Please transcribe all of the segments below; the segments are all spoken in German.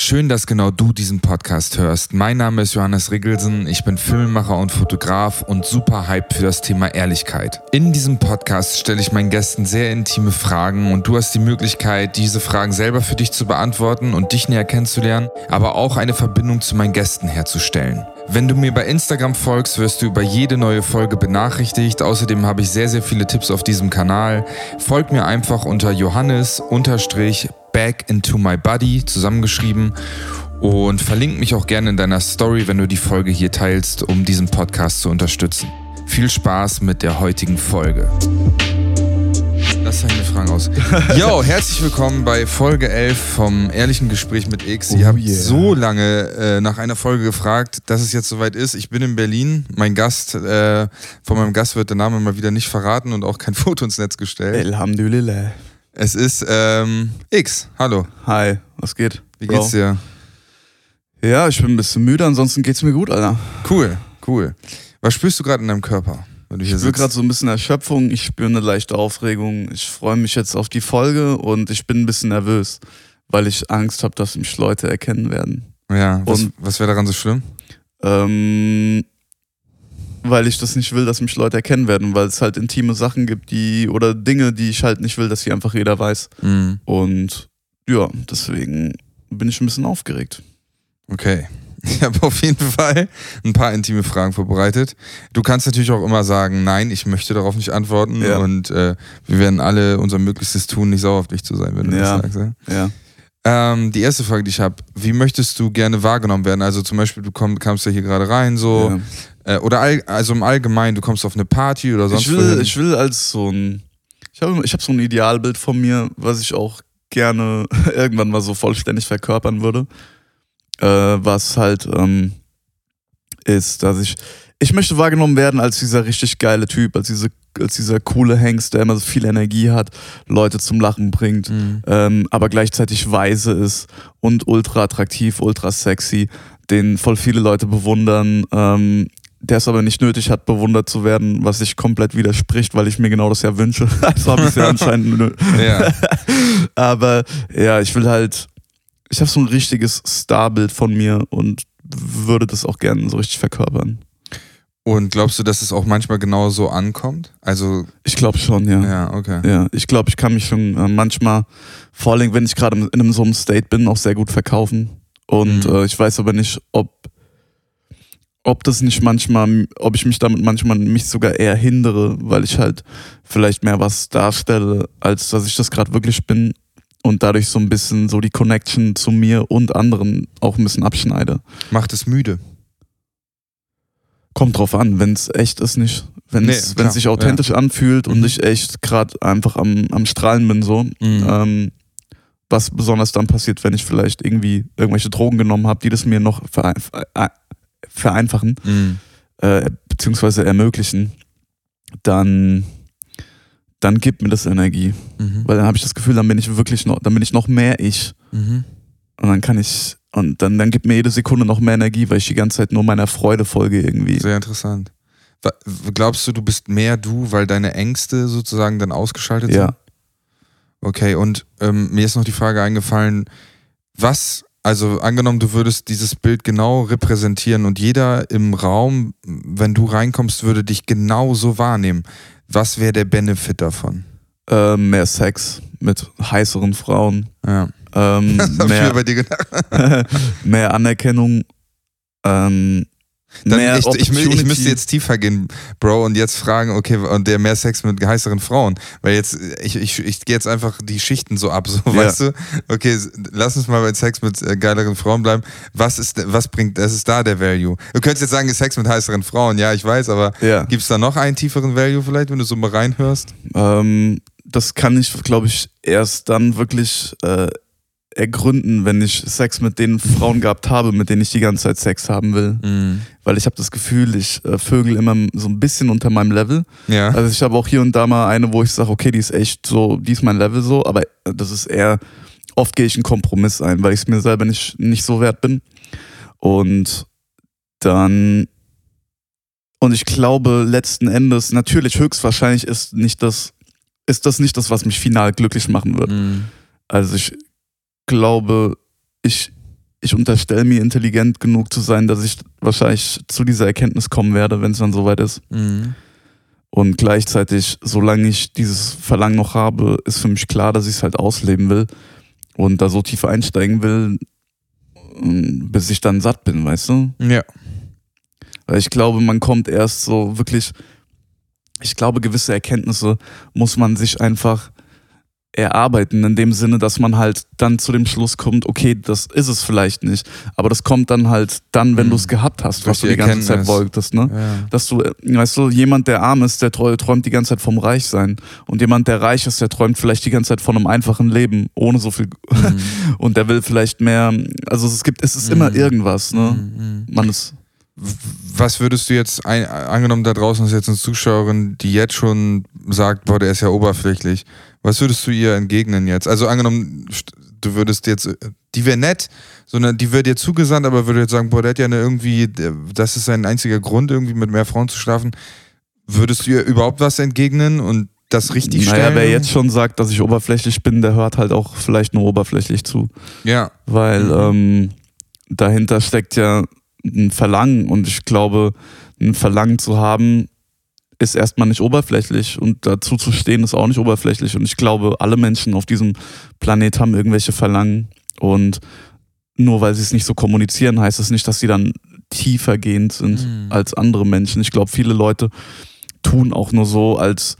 Schön, dass genau du diesen Podcast hörst. Mein Name ist Johannes Riggelsen, ich bin Filmemacher und Fotograf und super hyped für das Thema Ehrlichkeit. In diesem Podcast stelle ich meinen Gästen sehr intime Fragen und du hast die Möglichkeit, diese Fragen selber für dich zu beantworten und dich näher kennenzulernen, aber auch eine Verbindung zu meinen Gästen herzustellen. Wenn du mir bei Instagram folgst, wirst du über jede neue Folge benachrichtigt. Außerdem habe ich sehr, sehr viele Tipps auf diesem Kanal. Folg mir einfach unter Johannes Back into my body zusammengeschrieben und verlink mich auch gerne in deiner Story, wenn du die Folge hier teilst, um diesen Podcast zu unterstützen. Viel Spaß mit der heutigen Folge. Lass deine Fragen aus. Yo, herzlich willkommen bei Folge 11 vom Ehrlichen Gespräch mit X. Ihr Oh habt yeah. so lange äh, nach einer Folge gefragt, dass es jetzt soweit ist. Ich bin in Berlin. Mein Gast, äh, von meinem Gast wird der Name mal wieder nicht verraten und auch kein Foto ins Netz gestellt. Alhamdulillah. Es ist ähm, X. Hallo. Hi, was geht? Wie Bro? geht's dir? Ja, ich bin ein bisschen müde, ansonsten geht's mir gut, Alter. Cool, cool. Was spürst du gerade in deinem Körper? Ich spüre gerade so ein bisschen Erschöpfung, ich spüre eine leichte Aufregung. Ich freue mich jetzt auf die Folge und ich bin ein bisschen nervös, weil ich Angst habe, dass mich Leute erkennen werden. Ja, was, Und- was wäre daran so schlimm? Ähm, weil ich das nicht will, dass mich Leute erkennen werden, weil es halt intime Sachen gibt, die oder Dinge, die ich halt nicht will, dass sie einfach jeder weiß. Mhm. Und ja, deswegen bin ich ein bisschen aufgeregt. Okay. Ich habe auf jeden Fall ein paar intime Fragen vorbereitet. Du kannst natürlich auch immer sagen, nein, ich möchte darauf nicht antworten. Ja. Und äh, wir werden alle unser Möglichstes tun, nicht sauer auf dich zu sein, wenn du Ja. das sagst. Ja? Ähm, die erste Frage, die ich habe, wie möchtest du gerne wahrgenommen werden? Also zum Beispiel, du komm, kamst ja hier gerade rein, so, ja. äh, oder all, also im Allgemeinen, du kommst auf eine Party oder sonst Ich will, wohin. ich will als so ein, ich habe ich hab so ein Idealbild von mir, was ich auch gerne irgendwann mal so vollständig verkörpern würde. Äh, was halt ähm, ist, dass ich, ich möchte wahrgenommen werden als dieser richtig geile Typ, als, diese, als dieser coole Hengst, der immer so viel Energie hat, Leute zum Lachen bringt, Mhm. ähm, aber gleichzeitig weise ist und ultra attraktiv, ultra sexy, den voll viele Leute bewundern, ähm, der es aber nicht nötig hat, bewundert zu werden, was sich komplett widerspricht, weil ich mir genau das ja wünsche. Also habe ich es ja anscheinend. Ja. Aber ja, ich will halt, ich habe so ein richtiges Starbild von mir und würde das auch gerne so richtig verkörpern. Und glaubst du, dass es auch manchmal genau so ankommt? Also, Ich glaube schon, ja. ja, okay. Ja, ich glaube, ich kann mich schon äh, manchmal, vor allem wenn ich gerade in einem so einem State bin, auch sehr gut verkaufen. Und Mhm. äh, ich weiß aber nicht, ob, ob das nicht manchmal, ob ich mich damit manchmal mich sogar eher hindere, weil ich halt vielleicht mehr was darstelle, als dass ich das gerade wirklich bin. Und dadurch so ein bisschen so die Connection zu mir und anderen auch ein bisschen abschneide. Macht es müde. Kommt drauf an, wenn es echt ist, nicht. Wenn Nee, es es sich authentisch anfühlt und Mhm. ich echt gerade einfach am, am Strahlen bin, so. Mhm. Ähm, was besonders dann passiert, wenn ich vielleicht irgendwie irgendwelche Drogen genommen habe, die das mir noch verein, äh, vereinfachen, Mhm. äh, beziehungsweise ermöglichen, dann, dann gibt mir das Energie. Mhm. Weil dann habe ich das Gefühl, dann bin ich wirklich noch, dann bin ich noch mehr ich. Mhm. Und dann kann ich, und dann, dann gibt mir jede Sekunde noch mehr Energie, weil ich die ganze Zeit nur meiner Freude folge irgendwie. Sehr interessant. Glaubst du, du bist mehr du, weil deine Ängste sozusagen dann ausgeschaltet sind? Ja. Okay, und ähm, mir ist noch die Frage eingefallen, was, also angenommen, du würdest dieses Bild genau repräsentieren und jeder im Raum, wenn du reinkommst, würde dich genau so wahrnehmen. Was wäre der Benefit davon? Äh, mehr Sex mit heißeren Frauen. Ja. Ähm, mehr, bei dir gedacht. mehr Anerkennung. Ähm, Dann, mehr ich, ich, ich müsste jetzt tiefer gehen, Bro, und jetzt fragen, okay, und der mehr Sex mit heißeren Frauen. Weil jetzt, ich, ich, ich gehe jetzt einfach die Schichten so ab, so, Ja. weißt du? Okay, lass uns mal bei Sex mit äh, geileren Frauen bleiben. Was ist, was bringt, das ist da der Value? Du könntest jetzt sagen, Sex mit heißeren Frauen, ja, ich weiß, aber Ja. gibt es da noch einen tieferen Value vielleicht, wenn du so mal reinhörst? Ähm, das kann ich, glaube ich, erst dann wirklich äh, ergründen, wenn ich Sex mit den Frauen gehabt habe, mit denen ich die ganze Zeit Sex haben will. Mhm. Weil ich habe das Gefühl, ich äh, vögel immer so ein bisschen unter meinem Level. Ja. Also ich habe auch hier und da mal eine, wo ich sage, okay, die ist echt so, die ist mein Level so, aber das ist eher, oft gehe ich einen Kompromiss ein, weil ich es mir selber nicht, nicht so wert bin. Und dann, und ich glaube letzten Endes, natürlich höchstwahrscheinlich ist nicht das, ist das nicht das, was mich final glücklich machen wird. Mhm. Also ich glaube, ich ich unterstelle mir intelligent genug zu sein, dass ich wahrscheinlich zu dieser Erkenntnis kommen werde, wenn es dann soweit ist. Mhm. Und gleichzeitig, solange ich dieses Verlangen noch habe, ist für mich klar, dass ich es halt ausleben will und da so tief einsteigen will, ähm, bis ich dann satt bin, weißt du? Ja. Weil ich glaube, man kommt erst so wirklich, ich glaube, gewisse Erkenntnisse muss man sich einfach erarbeiten, in dem Sinne, dass man halt dann zu dem Schluss kommt, okay, das ist es vielleicht nicht. Aber das kommt dann halt dann, wenn Mhm. du es gehabt hast, Durch was du die ganze Zeit wolltest, ne? ja. Dass du, äh, weißt du, jemand, der arm ist, der träu- träumt die ganze Zeit vom Reichsein. Und jemand, der reich ist, der träumt vielleicht die ganze Zeit von einem einfachen Leben, ohne so viel. Mhm. Und der will vielleicht mehr, also es gibt, es ist immer Mhm. irgendwas, ne? Mhm. Man ist, Was würdest du jetzt, ein, angenommen da draußen ist jetzt eine Zuschauerin, die jetzt schon sagt, boah, der ist ja oberflächlich. Was würdest du ihr entgegnen jetzt? Also angenommen, du würdest jetzt, äh, die wäre nett, sondern die wird dir zugesandt, aber würde jetzt sagen, boah, der hat ja eine irgendwie, das ist sein einziger Grund, irgendwie mit mehr Frauen zu schlafen. Würdest du ihr überhaupt was entgegnen und das richtig naja, stellen? wer jetzt schon sagt, dass ich oberflächlich bin, der hört halt auch vielleicht nur oberflächlich zu. Ja. Weil ähm, dahinter steckt ja ein Verlangen und ich glaube, ein Verlangen zu haben, ist erstmal nicht oberflächlich und dazu zu stehen ist auch nicht oberflächlich und ich glaube, alle Menschen auf diesem Planet haben irgendwelche Verlangen und nur weil sie es nicht so kommunizieren, heißt es nicht, dass sie dann tiefergehend sind Mhm. als andere Menschen. Ich glaube, viele Leute tun auch nur so, als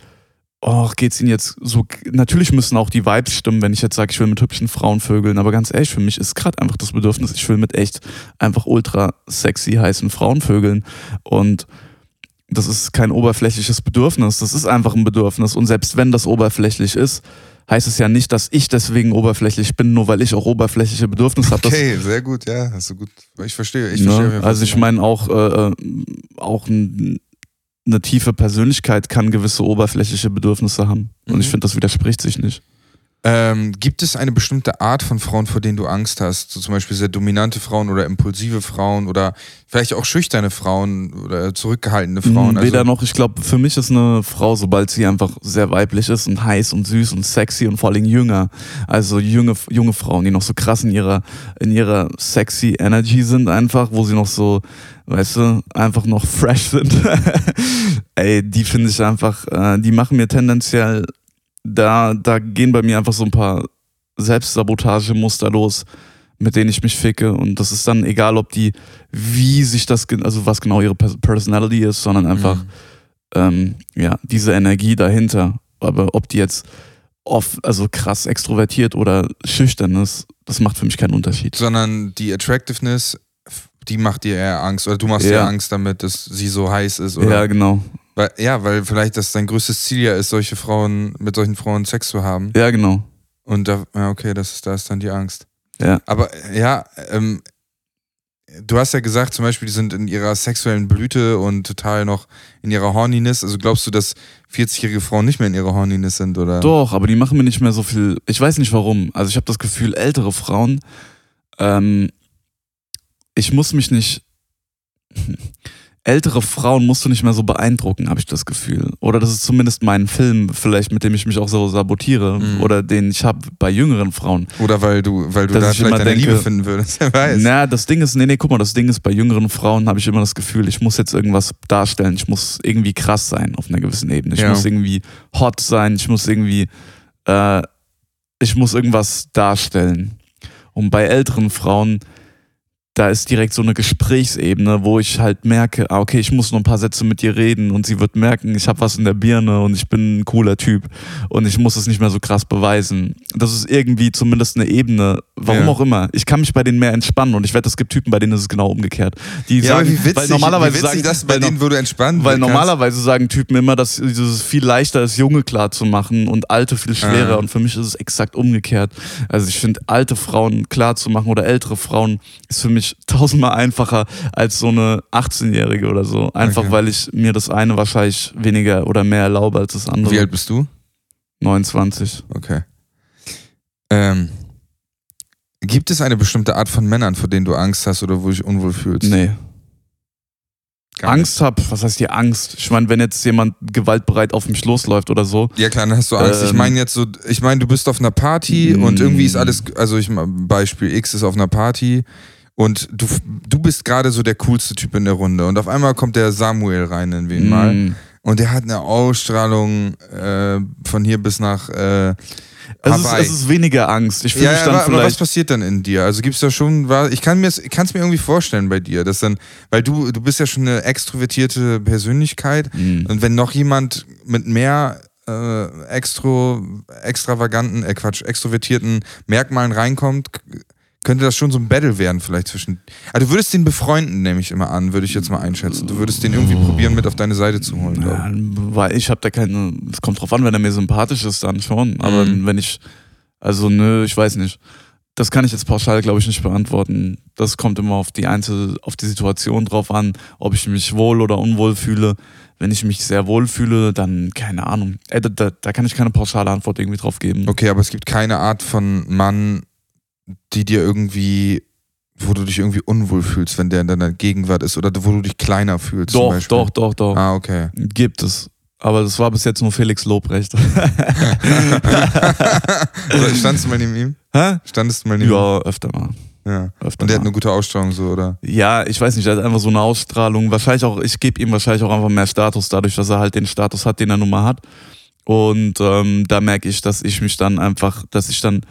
oh, geht's ihnen jetzt so. Natürlich müssen auch die Vibes stimmen, wenn ich jetzt sage, ich will mit hübschen Frauen vögeln, aber ganz ehrlich, für mich ist gerade einfach das Bedürfnis, ich will mit echt einfach ultra sexy heißen Frauen vögeln und das ist kein oberflächliches Bedürfnis, das ist einfach ein Bedürfnis und selbst wenn das oberflächlich ist, heißt es ja nicht, dass ich deswegen oberflächlich bin, nur weil ich auch oberflächliche Bedürfnisse habe. Das Okay, sehr gut, ja, hast du gut. Ich verstehe, ich Ne? verstehe. Also ich meine auch, äh, äh, auch ein, eine tiefe Persönlichkeit kann gewisse oberflächliche Bedürfnisse haben. Und ich Mhm. finde, das widerspricht sich nicht. Ähm, gibt es eine bestimmte Art von Frauen, vor denen du Angst hast? So zum Beispiel sehr dominante Frauen oder impulsive Frauen oder vielleicht auch schüchterne Frauen oder zurückgehaltene Frauen? Mhm, Weder also, noch, ich glaube, für mich ist eine Frau, sobald sie einfach sehr weiblich ist und heiß und süß und sexy und vor allem jünger, also junge, junge Frauen, die noch so krass in ihrer, in ihrer sexy Energy sind einfach, wo sie noch so, weißt du, einfach noch fresh sind. Ey, die finde ich einfach, äh, die machen mir tendenziell, da, da gehen bei mir einfach so ein paar Selbstsabotagemuster los, mit denen ich mich ficke. Und das ist dann egal, ob die, wie sich das, also was genau ihre Pers- Personality ist, sondern einfach, Mhm. ähm, ja, diese Energie dahinter. Aber ob die jetzt oft, also krass extrovertiert oder schüchtern ist, das macht für mich keinen Unterschied. sondern die Attractiveness, die macht dir eher Angst oder du machst dir Ja. Angst damit, dass sie so heiß ist oder Ja, genau. Weil, ja, weil vielleicht das dein größtes Ziel ja ist, solche Frauen mit solchen Frauen Sex zu haben Ja, genau. und da, ja, okay, das ist, da ist dann die Angst. Ja. Aber ja, ähm, du hast ja gesagt, zum Beispiel, die sind in ihrer sexuellen Blüte und total noch in ihrer Horniness. Also glaubst du, dass 40-jährige Frauen nicht mehr in ihrer Horniness sind, oder? Doch, aber die machen mir nicht mehr so viel. Ich weiß nicht warum. Also ich habe das Gefühl, ältere Frauen, ähm, ich muss mich nicht. Ältere Frauen musst du nicht mehr so beeindrucken, habe ich das Gefühl. Oder das ist zumindest mein Film, vielleicht mit dem ich mich auch so sabotiere. Mhm. Oder den ich habe bei jüngeren Frauen. Oder weil du, weil du Dass da ich vielleicht deine denke- Liebe finden würdest. Wer weiß. Na, das Ding ist, nee, nee, guck mal, das Ding ist, bei jüngeren Frauen habe ich immer das Gefühl, ich muss jetzt irgendwas darstellen, ich muss irgendwie krass sein auf einer gewissen Ebene. Ich Ja. muss irgendwie hot sein, ich muss irgendwie, äh, ich muss irgendwas darstellen. Und bei älteren Frauen, da ist direkt so eine Gesprächsebene, wo ich halt merke, ah, okay, ich muss noch ein paar Sätze mit ihr reden und sie wird merken, ich habe was in der Birne und ich bin ein cooler Typ und ich muss es nicht mehr so krass beweisen. Das ist irgendwie zumindest eine Ebene, warum Ja. auch immer. Ich kann mich bei denen mehr entspannen und ich wette, es gibt Typen, bei denen ist es genau umgekehrt. Die Ja, sagen, wie witzig, weil normalerweise wie witzig sagen, das bei denen, wo du entspannt weil kannst. normalerweise sagen Typen immer, dass es viel leichter ist, Junge klar zu machen und Alte viel schwerer. Ah. Und für mich ist es exakt umgekehrt. Also ich finde, alte Frauen klar zu machen oder ältere Frauen ist für mich tausendmal einfacher als so eine 18-Jährige oder so. Einfach Okay. weil ich mir das eine wahrscheinlich weniger oder mehr erlaube als das andere. Wie alt bist du? 29. Okay. Ähm, gibt es eine bestimmte Art von Männern, vor denen du Angst hast oder wo dich unwohl fühlst? Nee. Gar Angst hab, was heißt hier Angst? Ich meine, wenn jetzt jemand gewaltbereit auf mich losläuft oder so, nicht. Ja klar, dann hast du Angst. ich Ähm, meine jetzt so, ich meine, du bist auf einer Party Mm. und irgendwie ist alles, also ich Beispiel X ist auf einer Party Und du, du bist gerade so der coolste Typ in der Runde. Und auf einmal kommt der Samuel rein, nennen wir ihn mal. Mm. Und der hat eine Ausstrahlung äh, von hier bis nach äh, Es ist, es ist weniger Angst. Ich fühle ja, mich dann aber, aber was vielleicht. passiert dann in dir? Also gibt's da schon, ich kann mir kann's mir irgendwie vorstellen bei dir, dass dann, weil du du bist ja schon eine extrovertierte Persönlichkeit Mm. und wenn noch jemand mit mehr äh, extro extravaganten, äh Quatsch, extrovertierten Merkmalen reinkommt, könnte das schon so ein Battle werden vielleicht zwischen. Also du würdest den befreunden, nehme ich immer an, würde ich jetzt mal einschätzen. Du würdest den irgendwie probieren mit auf deine Seite zu holen. Ja, weil ich habe da keine. Es kommt drauf an, wenn er mir sympathisch ist, dann schon. Aber Mhm. wenn ich. Also, nö, ich weiß nicht. Das kann ich jetzt pauschal, glaube ich, nicht beantworten. Das kommt immer auf die Einzel, auf die Situation drauf an, ob ich mich wohl oder unwohl fühle. Wenn ich mich sehr wohl fühle, dann keine Ahnung. Ey, da, da, da kann ich keine pauschale Antwort irgendwie drauf geben. Okay, aber es gibt keine Art von Mann, die dir irgendwie, wo du dich irgendwie unwohl fühlst, wenn der in deiner Gegenwart ist oder wo du dich kleiner fühlst. Doch, doch, doch, doch. Ah, okay. Gibt es. Aber das war bis jetzt nur Felix Lobrecht. also, standest du mal neben ihm? Hä? Standest du mal neben Ja, öfter mal. ihm? Ja. Öfter Und der hat mal. eine gute Ausstrahlung so, oder? Ja, ich weiß nicht, er hat einfach so eine Ausstrahlung. Wahrscheinlich auch, ich gebe ihm wahrscheinlich auch einfach mehr Status, dadurch, dass er halt den Status hat, den er nun mal hat. Und ähm, da merke ich, dass ich mich dann einfach, dass ich dann,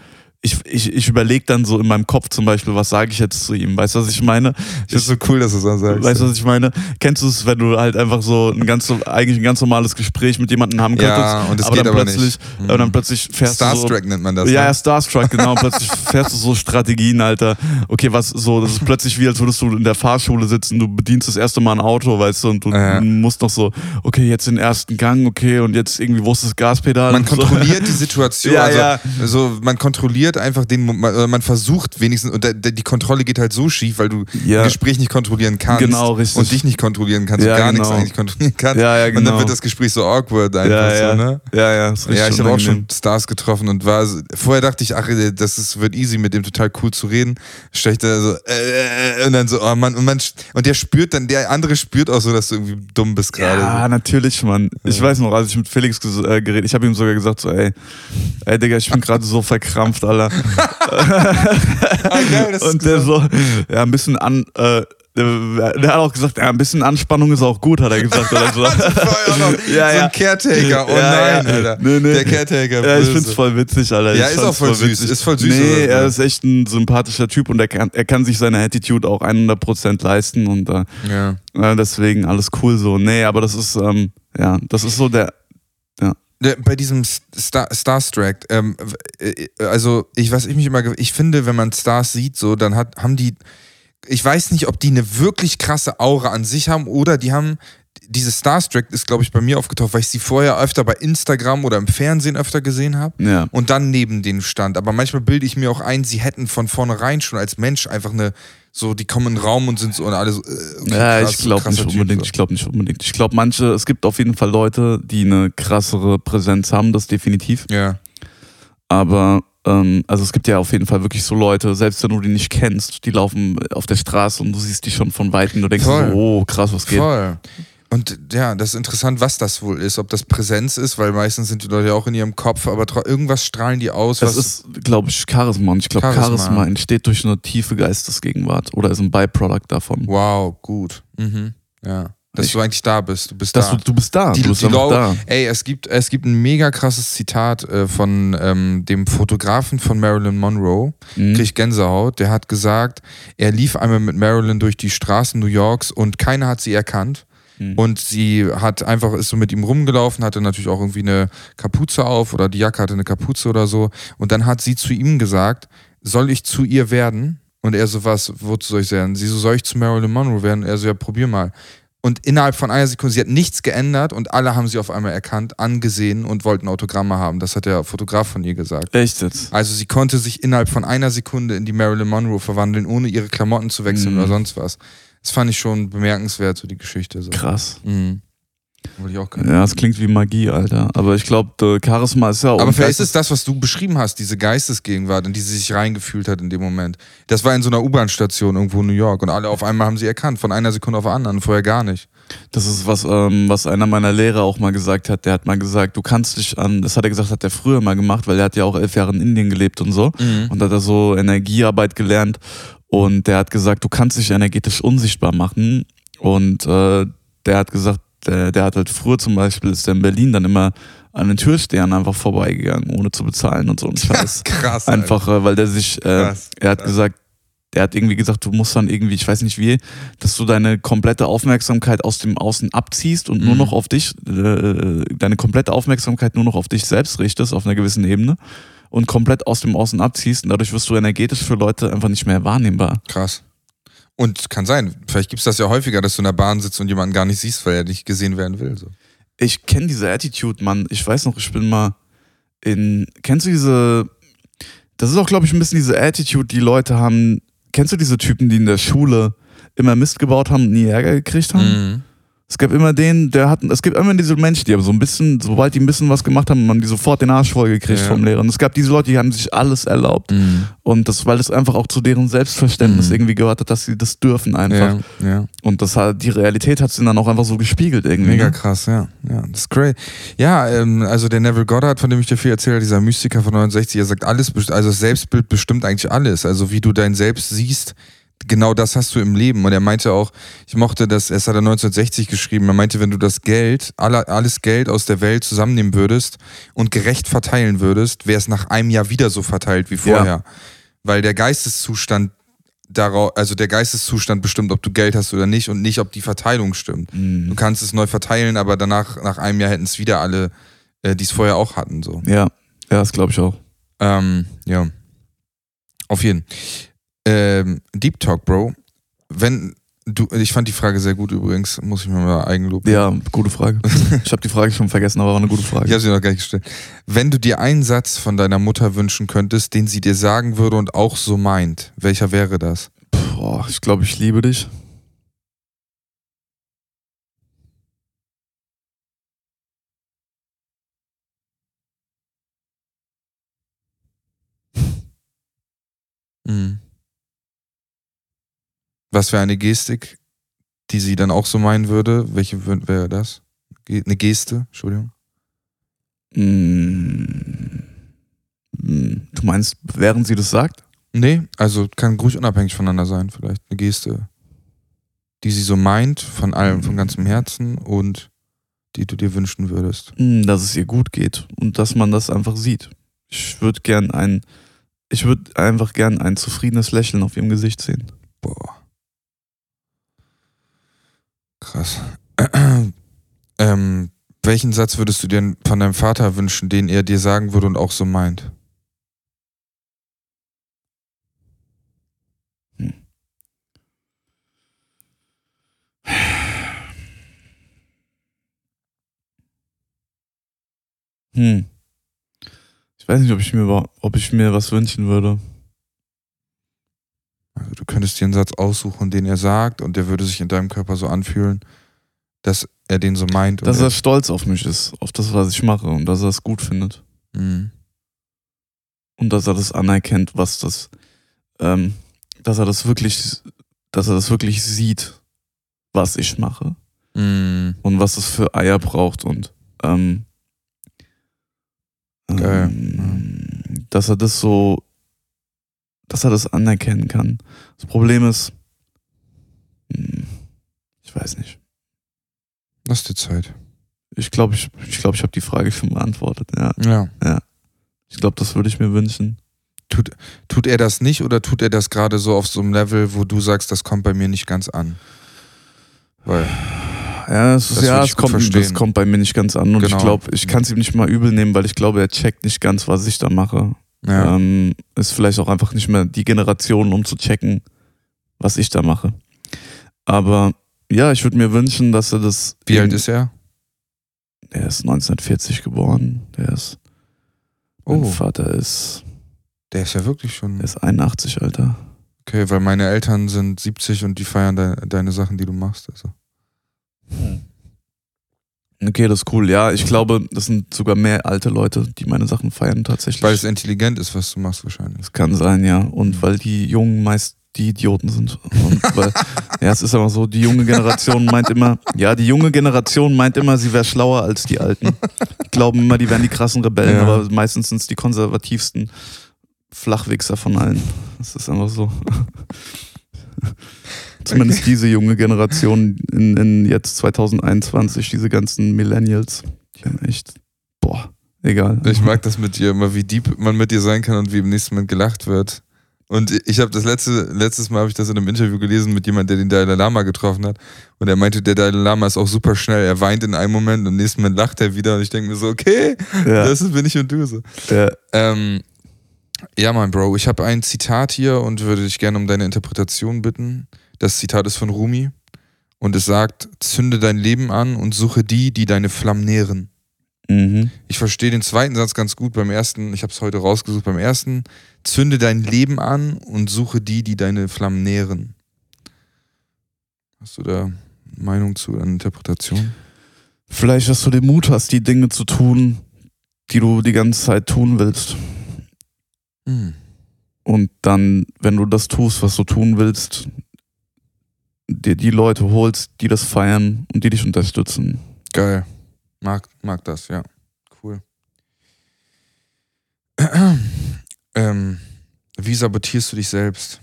ich, ich, ich überlege dann so in meinem Kopf zum Beispiel, was sage ich jetzt zu ihm? Weißt du, was ich meine? Ich finde so cool, dass du das sagst. Weißt du, was ich meine? Kennst du es, wenn du halt einfach so ein ganz, eigentlich ein ganz normales Gespräch mit jemandem haben könntest, Ja, und es aber, geht dann aber plötzlich, nicht. Mhm. aber dann plötzlich fährst du so, Starstruck nennt man das. ja, ja, ne? Starstruck, genau. Und plötzlich fährst du so Strategien, Alter. Okay, was so, das ist plötzlich wie, als würdest du in der Fahrschule sitzen, du bedienst das erste Mal ein Auto, weißt du, und du Ja. musst noch so, okay, jetzt den ersten Gang, okay, und jetzt irgendwie, wo ist das Gaspedal? Man und so. kontrolliert die Situation, Ja, also ja. So, man kontrolliert einfach den, oder man versucht wenigstens, und da- die Kontrolle geht halt so schief, weil du Ja. ein Gespräch nicht kontrollieren kannst Genau, richtig. und dich nicht kontrollieren kannst Ja, und gar nichts genau. eigentlich kontrollieren kannst. Ja, ja, Und dann genau. wird das Gespräch so awkward einfach ja, ja. so, ne? ja, ja, ist richtig Ja, ich habe auch schon Stars getroffen und war so- vorher dachte ich, ach, äh, das ist, wird easy, mit dem total cool zu reden. Stell da so, äh, und dann so, oh Mann, und man, und der spürt dann, der andere spürt auch so, dass du irgendwie dumm bist gerade. Ja, natürlich, Mann. Ich weiß noch, als ich mit Felix äh, geredet, ich habe ihm sogar gesagt so, ey, ey, Digga, ich bin gerade so verkrampft, Alter. Ah, das ist Und der so, ja, ein bisschen an, äh, der, hat auch gesagt, ja, ein bisschen Anspannung ist auch gut, hat er gesagt. Oder so. Noch Ja, so ja. ein Caretaker. Oh Ja, nein, ja. Alter. Nee, nee. Der Caretaker. Ja, ich böse. find's voll witzig, Alter. Ja, Ich ist auch fand's voll süß. Ist voll süß, Nee, er ist echt ein sympathischer Typ und er kann, er kann sich seine Attitude auch 100% leisten und äh, Ja. äh, deswegen alles cool so. Nee, aber das ist, ähm, ja, das ist so der, Der, bei diesem Star, Starstruck, ähm, äh, also ich was ich mich immer, ich finde, wenn man Stars sieht, so, dann hat, haben die, ich weiß nicht, ob die eine wirklich krasse Aura an sich haben oder die haben, diese Starstruck ist, glaube ich, bei mir aufgetaucht, weil ich sie vorher öfter bei Instagram oder im Fernsehen öfter gesehen habe ja. und dann neben denen stand. Aber manchmal bilde ich mir auch ein, sie hätten von vornherein schon als Mensch einfach eine, so, die kommen in den Raum und sind so und alles. So, äh, okay, Ja, krass, ich glaube nicht Typ, unbedingt. so. Ich glaube nicht unbedingt. Ich glaube, manche, es gibt auf jeden Fall Leute, die eine krassere Präsenz haben, das definitiv. Ja. Aber ähm, also es gibt ja auf jeden Fall wirklich so Leute, selbst wenn du die nicht kennst, die laufen auf der Straße und du siehst die schon von weitem. Du denkst Voll. so, oh krass, was geht? Voll. Und ja, das ist interessant, was das wohl ist. Ob das Präsenz ist, weil meistens sind die Leute ja auch in ihrem Kopf, aber irgendwas strahlen die aus. Das ist, glaube ich, Charisma. Und ich glaube, Charisma. Charisma. entsteht durch eine tiefe Geistesgegenwart oder ist ein Byproduct davon. wow, gut. Mhm. Ja. Dass Ich- du eigentlich da bist. Du bist da. du, du bist da. Die- du bist die Lau- da. Ey, es gibt, es gibt ein mega krasses Zitat äh, von ähm, dem Fotografen von Marilyn Monroe. Mhm. Krieg Gänsehaut. Der hat gesagt, er lief einmal mit Marilyn durch die Straßen New Yorks und keiner hat sie erkannt. Mhm. Und sie hat einfach, ist so mit ihm rumgelaufen, hatte natürlich auch irgendwie eine Kapuze auf oder die Jacke hatte eine Kapuze oder so. Und dann hat sie zu ihm gesagt, soll ich zu ihr werden? Und er so, was, wozu soll ich werden? Sie so, soll ich zu Marilyn Monroe werden? Er so, ja, probier mal. Und innerhalb von einer Sekunde, sie hat nichts geändert und alle haben sie auf einmal erkannt, angesehen und wollten Autogramme haben. Das hat der Fotograf von ihr gesagt. Echt jetzt? Also sie konnte sich innerhalb von einer Sekunde in die Marilyn Monroe verwandeln, ohne ihre Klamotten zu wechseln Mhm. oder sonst was. Das fand ich schon bemerkenswert, so die Geschichte. So. Krass. Mhm. Wollte ich auch. Ja, es klingt wie Magie, Alter. Aber ich glaube, Charisma ist ja auch. Aber vielleicht ist das, was du beschrieben hast, diese Geistesgegenwart, in die sie sich reingefühlt hat in dem Moment. Das war in so einer U-Bahn-Station irgendwo in New York und alle auf einmal haben sie erkannt, von einer Sekunde auf der anderen, vorher gar nicht. Das ist was, ähm, was einer meiner Lehrer auch mal gesagt hat. Der hat mal gesagt, du kannst dich an, das hat er gesagt, hat er früher mal gemacht, weil er hat ja auch elf Jahre in Indien gelebt und so. Mhm. Und hat da so Energiearbeit gelernt. Und der hat gesagt, du kannst dich energetisch unsichtbar machen. Und äh, der hat gesagt, der, der hat halt früher zum Beispiel, ist der in Berlin dann immer an den Türstern einfach vorbeigegangen, ohne zu bezahlen und so ein Scheiß. Krass. Einfach, äh, weil der sich, äh, Krass, er hat krass. gesagt, der hat irgendwie gesagt, du musst dann irgendwie, ich weiß nicht wie, dass du deine komplette Aufmerksamkeit aus dem Außen abziehst und nur Mhm. noch auf dich, äh, deine komplette Aufmerksamkeit nur noch auf dich selbst richtest, auf einer gewissen Ebene und komplett aus dem Außen abziehst und dadurch wirst du energetisch für Leute einfach nicht mehr wahrnehmbar. Krass. Und kann sein, vielleicht gibt es das ja häufiger, dass du in der Bahn sitzt und jemanden gar nicht siehst, weil er nicht gesehen werden will. So. Ich kenne diese Attitude, Mann. Ich weiß noch, ich bin mal in. Kennst du diese. Das ist auch, glaube ich, ein bisschen diese Attitude, die Leute haben. Kennst du diese Typen, die in der Schule immer Mist gebaut haben und nie Ärger gekriegt haben? Mhm. Es gab immer den, der hat. Es gibt immer diese Menschen, die aber so ein bisschen, sobald die ein bisschen was gemacht haben, haben die sofort den Arsch voll gekriegt Ja. vom Lehrer. Und es gab diese Leute, die haben sich alles erlaubt. Mhm. Und das, weil das einfach auch zu deren Selbstverständnis Mhm. irgendwie gehört hat, dass sie das dürfen einfach. Ja, ja. Und das hat, die Realität hat sie dann auch einfach so gespiegelt irgendwie. Mega ne? krass, ja. Ja, das ist great. Ja, ähm, also der Neville Goddard, von dem ich dir viel erzählt habe, dieser Mystiker von 69, er sagt, alles, also das Selbstbild bestimmt eigentlich alles. Also wie du dein Selbst siehst, genau das hast du im Leben. Und er meinte auch, ich mochte das, es hat er 1960 geschrieben, er meinte, wenn du das Geld, alle, alles Geld aus der Welt zusammennehmen würdest und gerecht verteilen würdest, wäre es nach einem Jahr wieder so verteilt wie vorher. Weil der Geisteszustand darauf, also der Geisteszustand bestimmt, ob du Geld hast oder nicht und nicht, ob die Verteilung stimmt. Mhm. Du kannst es neu verteilen, aber danach, nach einem Jahr hätten es wieder alle, äh, die es vorher auch hatten. So. Ja, ja, das glaube ich auch. Ähm, ja. Auf jeden. Ähm, Deep Talk, Bro. Wenn du, ich fand die Frage sehr gut übrigens, muss ich mir mal Eigenlob. Ja, gute Frage. Ich habe die Frage schon vergessen, aber war eine gute Ich Frage. habe sie noch gar nicht gestellt. Wenn du dir einen Satz von deiner Mutter wünschen könntest, den sie dir sagen würde und auch so meint, welcher wäre das? Boah, ich glaube, ich liebe dich. Was wäre eine Gestik, die sie dann auch so meinen würde? Welche wäre das? Eine Geste, Entschuldigung. Mm. Mm. Du meinst, während sie das sagt? Nee, also kann ruhig unabhängig voneinander sein, vielleicht. Eine Geste, die sie so meint, von allem, von ganzem Herzen und die du dir wünschen würdest. Mm, Dass es ihr gut geht und dass man das einfach sieht. Ich würde gern ein, ich würde einfach gern ein zufriedenes Lächeln auf ihrem Gesicht sehen. Boah. Krass. ähm, welchen Satz würdest du dir von deinem Vater wünschen, den er dir sagen würde und auch so meint? Hm. Ich weiß nicht, ob ich mir, ob ich mir was wünschen würde. Also du könntest dir einen Satz aussuchen, den er sagt und der würde sich in deinem Körper so anfühlen, dass er den so meint. und Dass er- er stolz auf mich ist, auf das, was ich mache und dass er es gut findet. Mhm. und dass er das anerkennt, was das, ähm, dass er das wirklich, dass er das wirklich sieht, was ich mache Mhm. und was es für Eier braucht und ähm, Geil, ähm, dass er das so, dass er das anerkennen kann. Das Problem ist, hm, ich weiß nicht. Lass dir Zeit. Ich glaube, ich, ich, glaub, ich habe die Frage schon beantwortet. Ja, Ja. ich glaube, das würde ich mir wünschen. Tut, tut er das nicht oder tut er das gerade so auf so einem Level, wo du sagst, das kommt bei mir nicht ganz an? Weil, Ja, es, ist, Das ja, es, kommt, das verstehen. kommt bei mir nicht ganz an und Genau. ich glaube, ich kann es ihm nicht mal übel nehmen, weil ich glaube, er checkt nicht ganz, was ich da mache. Ja. Ähm, ist vielleicht auch einfach nicht mehr die Generation, um zu checken, was ich da mache. Aber ja, ich würde mir wünschen, dass er das. Wie alt ist er? Er ist 1940 geboren. Der ist. Mein Oh, Vater ist, der ist ja wirklich schon. der ist 81, Alter. Okay, weil meine Eltern sind 70 und die feiern de deine Sachen, die du machst. Also. Okay, das ist cool. Ja, ich glaube, das sind sogar mehr alte Leute, die meine Sachen feiern tatsächlich. Weil es intelligent ist, was du machst wahrscheinlich. Das kann sein, ja. Und weil die Jungen meist die Idioten sind. Und weil, ja, es ist aber so, die junge Generation meint immer, ja, die junge Generation meint immer, sie wäre schlauer als die Alten. Die glauben immer, die wären die krassen Rebellen, Ja. aber meistens sind es die konservativsten Flachwichser von allen. Das ist einfach so. Zumindest okay. diese junge Generation in, in jetzt 2021, diese ganzen Millennials, die haben echt, boah, egal. Ich mag das mit dir, immer wie deep man mit dir sein kann und wie im nächsten Moment gelacht wird. Und ich habe das letzte, letztes Mal habe ich das in einem Interview gelesen mit jemandem, der den Dalai Lama getroffen hat. Und er meinte, der Dalai Lama ist auch super schnell. Er weint in einem Moment und im nächsten Moment lacht er wieder. Und ich denke mir so, okay, ja. das bin ich und du so. Ja, ähm, ja mein Bro, ich habe ein Zitat hier und würde dich gerne um deine Interpretation bitten. Das Zitat ist von Rumi und es sagt, zünde dein Leben an und suche die, die deine Flammen nähren. Mhm. Ich verstehe den zweiten Satz ganz gut. Beim ersten, ich habe es heute rausgesucht, beim ersten, zünde dein Leben an und suche die, die deine Flammen nähren. Hast du da Meinung zu, einer Interpretation? Vielleicht, dass du den Mut hast, die Dinge zu tun, die du die ganze Zeit tun willst. Mhm. Und dann, wenn du das tust, was du tun willst, dir die Leute holst, die das feiern und die dich unterstützen. Geil. Mag, mag das, ja. Cool. ähm, wie sabotierst du dich selbst?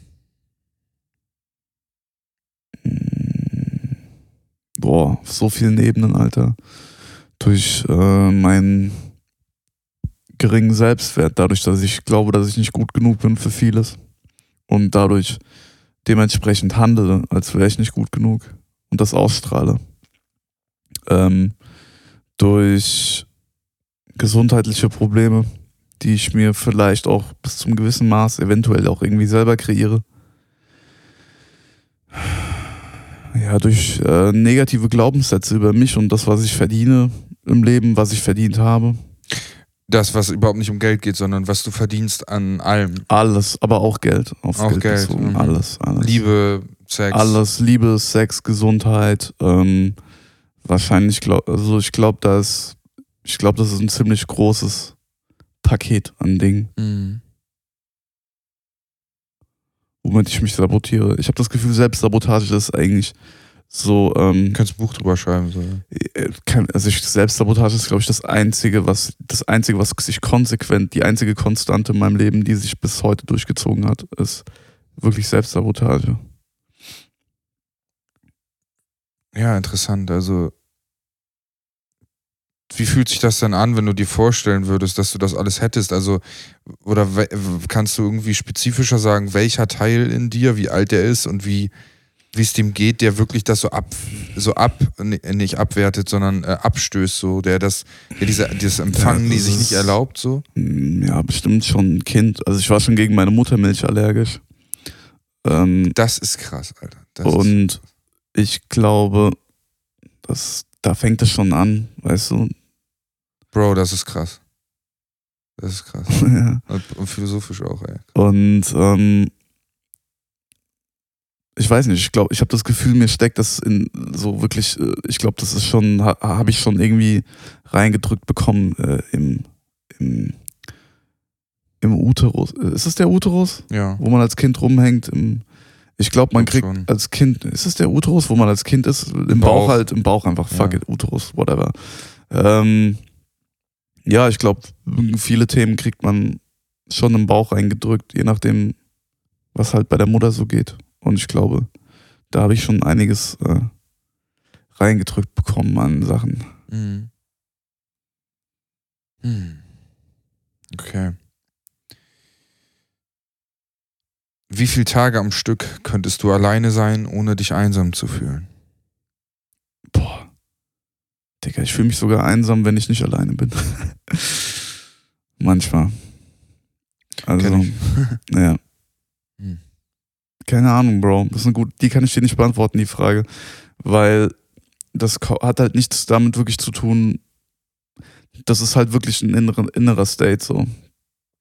Boah, auf so vielen Ebenen, Alter. Durch äh, meinen geringen Selbstwert, dadurch, dass ich glaube, dass ich nicht gut genug bin für vieles. Und dadurch dementsprechend handle, als wäre ich nicht gut genug und das ausstrahle. Ähm, durch gesundheitliche Probleme, die ich mir vielleicht auch bis zum gewissen Maß eventuell auch irgendwie selber kreiere. Ja, durch äh, negative Glaubenssätze über mich und das, was ich verdiene im Leben, was ich verdient habe. Das, was überhaupt nicht um Geld geht, sondern was du verdienst an allem. Alles, aber auch Geld. Auf auch Geld, Geld mhm. alles, alles. Liebe, Sex. Alles, Liebe, Sex, Gesundheit, ähm, wahrscheinlich, glaub, also ich glaube, das, ich glaube, das ist ein ziemlich großes Paket an Dingen. Mhm. Womit ich mich sabotiere. Ich habe das Gefühl, Selbstsabotage ist eigentlich so. Ähm, du kannst ein Buch drüber schreiben. So. Äh, also ich, Selbstsabotage ist, glaube ich, das einzige, was das einzige, was sich konsequent, die einzige Konstante in meinem Leben, die sich bis heute durchgezogen hat, ist wirklich Selbstsabotage. Ja, interessant. Also, wie fühlt sich das denn an, wenn du dir vorstellen würdest, dass du das alles hättest? Also, oder kannst du irgendwie spezifischer sagen, welcher Teil in dir, wie alt der ist und wie wie es dem geht, der wirklich das so ab, so ab, nicht abwertet, sondern äh, abstößt, so, der das, der diese, dieses Empfangen, ja, die sich nicht erlaubt, so? Mm, ja, bestimmt schon ein Kind. Also ich war schon gegen meine Muttermilch allergisch. Ähm, das ist krass, Alter. Das und ich glaube, das, da fängt es schon an, weißt du. Bro, das ist krass. Das ist krass. ja. und, und, philosophisch auch, ey. Und ähm, ich weiß nicht, ich glaube, ich habe das Gefühl, mir steckt das in so wirklich, äh, ich glaube, das ist schon, ha, habe ich schon irgendwie reingedrückt bekommen äh, im, im, im Uterus. Ist es der Uterus? Ja. Wo man als Kind rumhängt, im, ich glaube, man kriegt schon. als Kind, ist es der Uterus, wo man als Kind ist? Im Bauch, Bauch halt, im Bauch einfach, fuck ja. it, Uterus, whatever. Ähm, ja, ich glaube, viele Themen kriegt man schon im Bauch eingedrückt, je nachdem, was halt bei der Mutter so geht. Und ich glaube, da habe ich schon einiges äh, reingedrückt bekommen an Sachen. Mhm. Hm. Okay. Wie viele Tage am Stück könntest du alleine sein, ohne dich einsam zu fühlen? Boah. Digga, ich fühle mich sogar einsam, wenn ich nicht alleine bin. Manchmal. Also, ja. Hm. Keine Ahnung, Bro. Das ist eine gute, die kann ich dir nicht beantworten, die Frage. Weil das hat halt nichts damit wirklich zu tun. Das ist halt wirklich ein innerer, innerer State so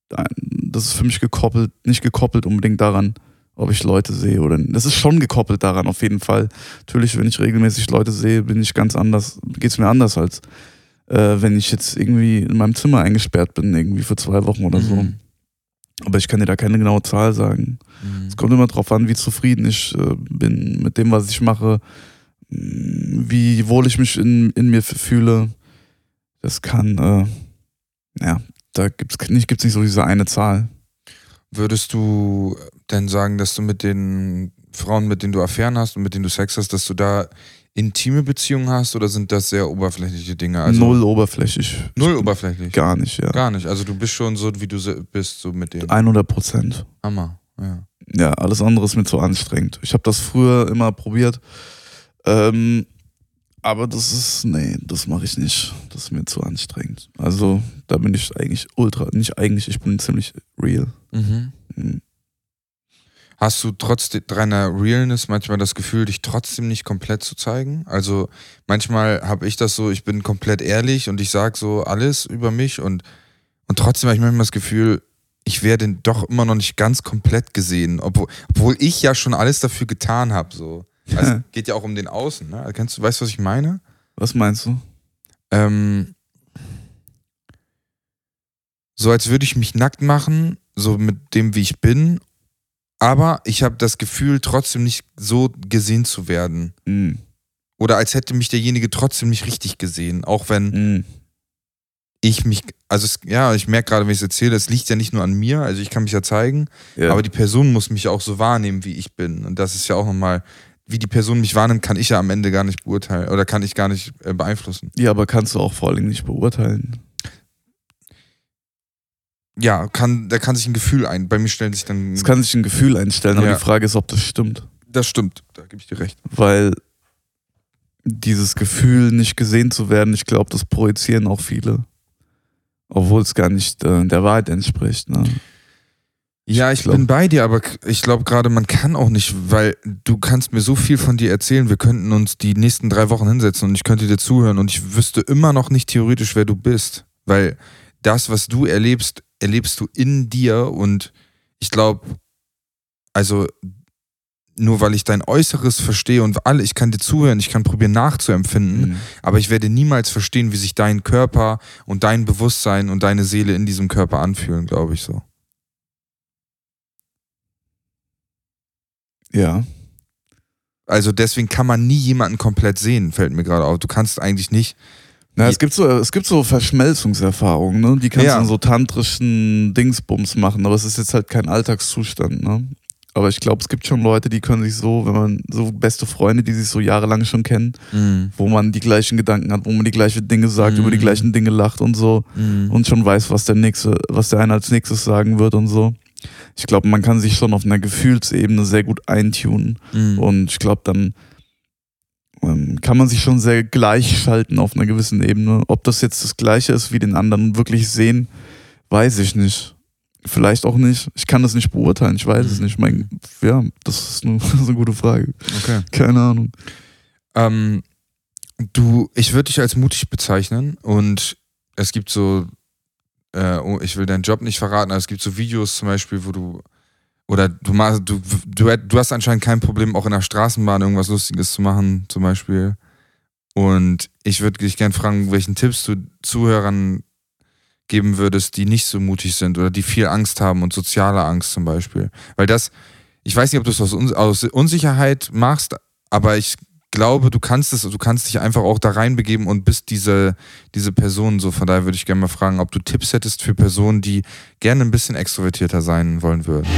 das ist für mich gekoppelt, nicht gekoppelt unbedingt daran, ob ich Leute sehe oder nicht. Das ist schon gekoppelt daran, auf jeden Fall. Natürlich, wenn ich regelmäßig Leute sehe, bin ich ganz anders, geht es mir anders als äh, wenn ich jetzt irgendwie in meinem Zimmer eingesperrt bin, irgendwie für zwei Wochen oder so. Mhm. Aber ich kann dir da keine genaue Zahl sagen. Mhm. Es kommt immer darauf an, wie zufrieden ich äh, bin mit dem, was ich mache, wie wohl ich mich in, in mir fühle. Das kann, äh, ja, da gibt es nicht, gibt's nicht so diese eine Zahl. Würdest du denn sagen, dass du mit den Frauen, mit denen du Affären hast und mit denen du Sex hast, dass du da intime Beziehungen hast oder sind das sehr oberflächliche Dinge? Also null oberflächlich. Null oberflächlich? Gar nicht, ja. Gar nicht. Also du bist schon so, wie du bist, so mit denen. 100 Prozent. Hammer, ja. Ja, alles andere ist mir zu anstrengend. Ich habe das früher immer probiert. Ähm, aber das ist, nee, das mache ich nicht. Das ist mir zu anstrengend. Also da bin ich eigentlich ultra, nicht eigentlich, ich bin ziemlich real. Mhm. Mhm. Hast du trotz de- deiner Realness manchmal das Gefühl, dich trotzdem nicht komplett zu zeigen? Also manchmal habe ich das so, ich bin komplett ehrlich und ich sage so alles über mich und, und trotzdem habe ich manchmal das Gefühl, ich werde doch immer noch nicht ganz komplett gesehen, obwohl, obwohl ich ja schon alles dafür getan habe. So. Also, geht ja auch um den Außen. Ne? Kennst du, weißt du, was ich meine? Was meinst du? Ähm, so als würde ich mich nackt machen, so mit dem, wie ich bin, aber ich habe das Gefühl, trotzdem nicht so gesehen zu werden. Mhm. Oder als hätte mich derjenige trotzdem nicht richtig gesehen, auch wenn Mhm. ich mich, also es, ja, ich merke gerade, wenn ich es erzähle, es liegt ja nicht nur an mir, also ich kann mich ja zeigen, Ja. aber die Person muss mich auch so wahrnehmen, wie ich bin. Und das ist ja auch nochmal, wie die Person mich wahrnimmt, kann ich ja am Ende gar nicht beurteilen oder kann ich gar nicht äh, beeinflussen. ja, aber kannst du auch vor allen Dingen nicht beurteilen. Ja, kann, da kann sich ein Gefühl ein. Bei mir stellt sich dann. Es kann sich ein Gefühl einstellen, aber Ja. die Frage ist, ob das stimmt. das stimmt, da gebe ich dir recht. Weil dieses Gefühl, nicht gesehen zu werden, ich glaube, das projizieren auch viele. Obwohl es gar nicht äh, der Wahrheit entspricht. Ne? Ja, ich glaub- bin bei dir, aber ich glaube gerade, man kann auch nicht, weil du kannst mir so viel von dir erzählen. Wir könnten uns die nächsten drei Wochen hinsetzen und ich könnte dir zuhören und ich wüsste immer noch nicht theoretisch, wer du bist. Weil das, was du erlebst, erlebst du in dir und ich glaube, also nur weil ich dein Äußeres verstehe und alle, ich kann dir zuhören, ich kann probieren nachzuempfinden, Mhm. aber ich werde niemals verstehen, wie sich dein Körper und dein Bewusstsein und deine Seele in diesem Körper anfühlen, glaube ich so. Ja. Also deswegen kann man nie jemanden komplett sehen, fällt mir gerade auf. Du kannst eigentlich nicht. Na, es gibt so, es gibt so Verschmelzungserfahrungen, ne? Die kannst Ja. du in so tantrischen Dingsbums machen, aber es ist jetzt halt kein Alltagszustand, ne? Aber ich glaube, es gibt schon Leute, die können sich so, wenn man so beste Freunde, die sich so jahrelang schon kennen, wo man die gleichen Gedanken hat, wo man die gleichen Dinge sagt, Mhm. über die gleichen Dinge lacht und so und schon weiß, was der nächste, was der eine als nächstes sagen wird und so. Ich glaube, man kann sich schon auf einer Gefühlsebene sehr gut eintunen Mhm. und ich glaube, dann kann man sich schon sehr gleichschalten auf einer gewissen Ebene. Ob das jetzt das Gleiche ist wie den anderen wirklich sehen, weiß ich nicht. Vielleicht auch nicht. Ich kann das nicht beurteilen. Ich weiß es Mhm. nicht. Mein, ja, das ist eine, das ist eine gute Frage. Okay. Keine Ahnung. Ähm, du, ich würde dich als mutig bezeichnen und es gibt so, äh, oh, ich will deinen Job nicht verraten, aber es gibt so Videos zum Beispiel, wo du oder du du, du, du hast anscheinend kein Problem, auch in der Straßenbahn irgendwas Lustiges zu machen, zum Beispiel. Und ich würde dich gerne fragen, welchen Tipps du Zuhörern geben würdest, die nicht so mutig sind oder die viel Angst haben und soziale Angst zum Beispiel. Weil das, ich weiß nicht, ob du es aus, aus Unsicherheit machst, aber ich glaube, du kannst es, du kannst dich einfach auch da reinbegeben und bist diese, diese Person so. Von daher würde ich gerne mal fragen, ob du Tipps hättest für Personen, die gerne ein bisschen extrovertierter sein wollen würden.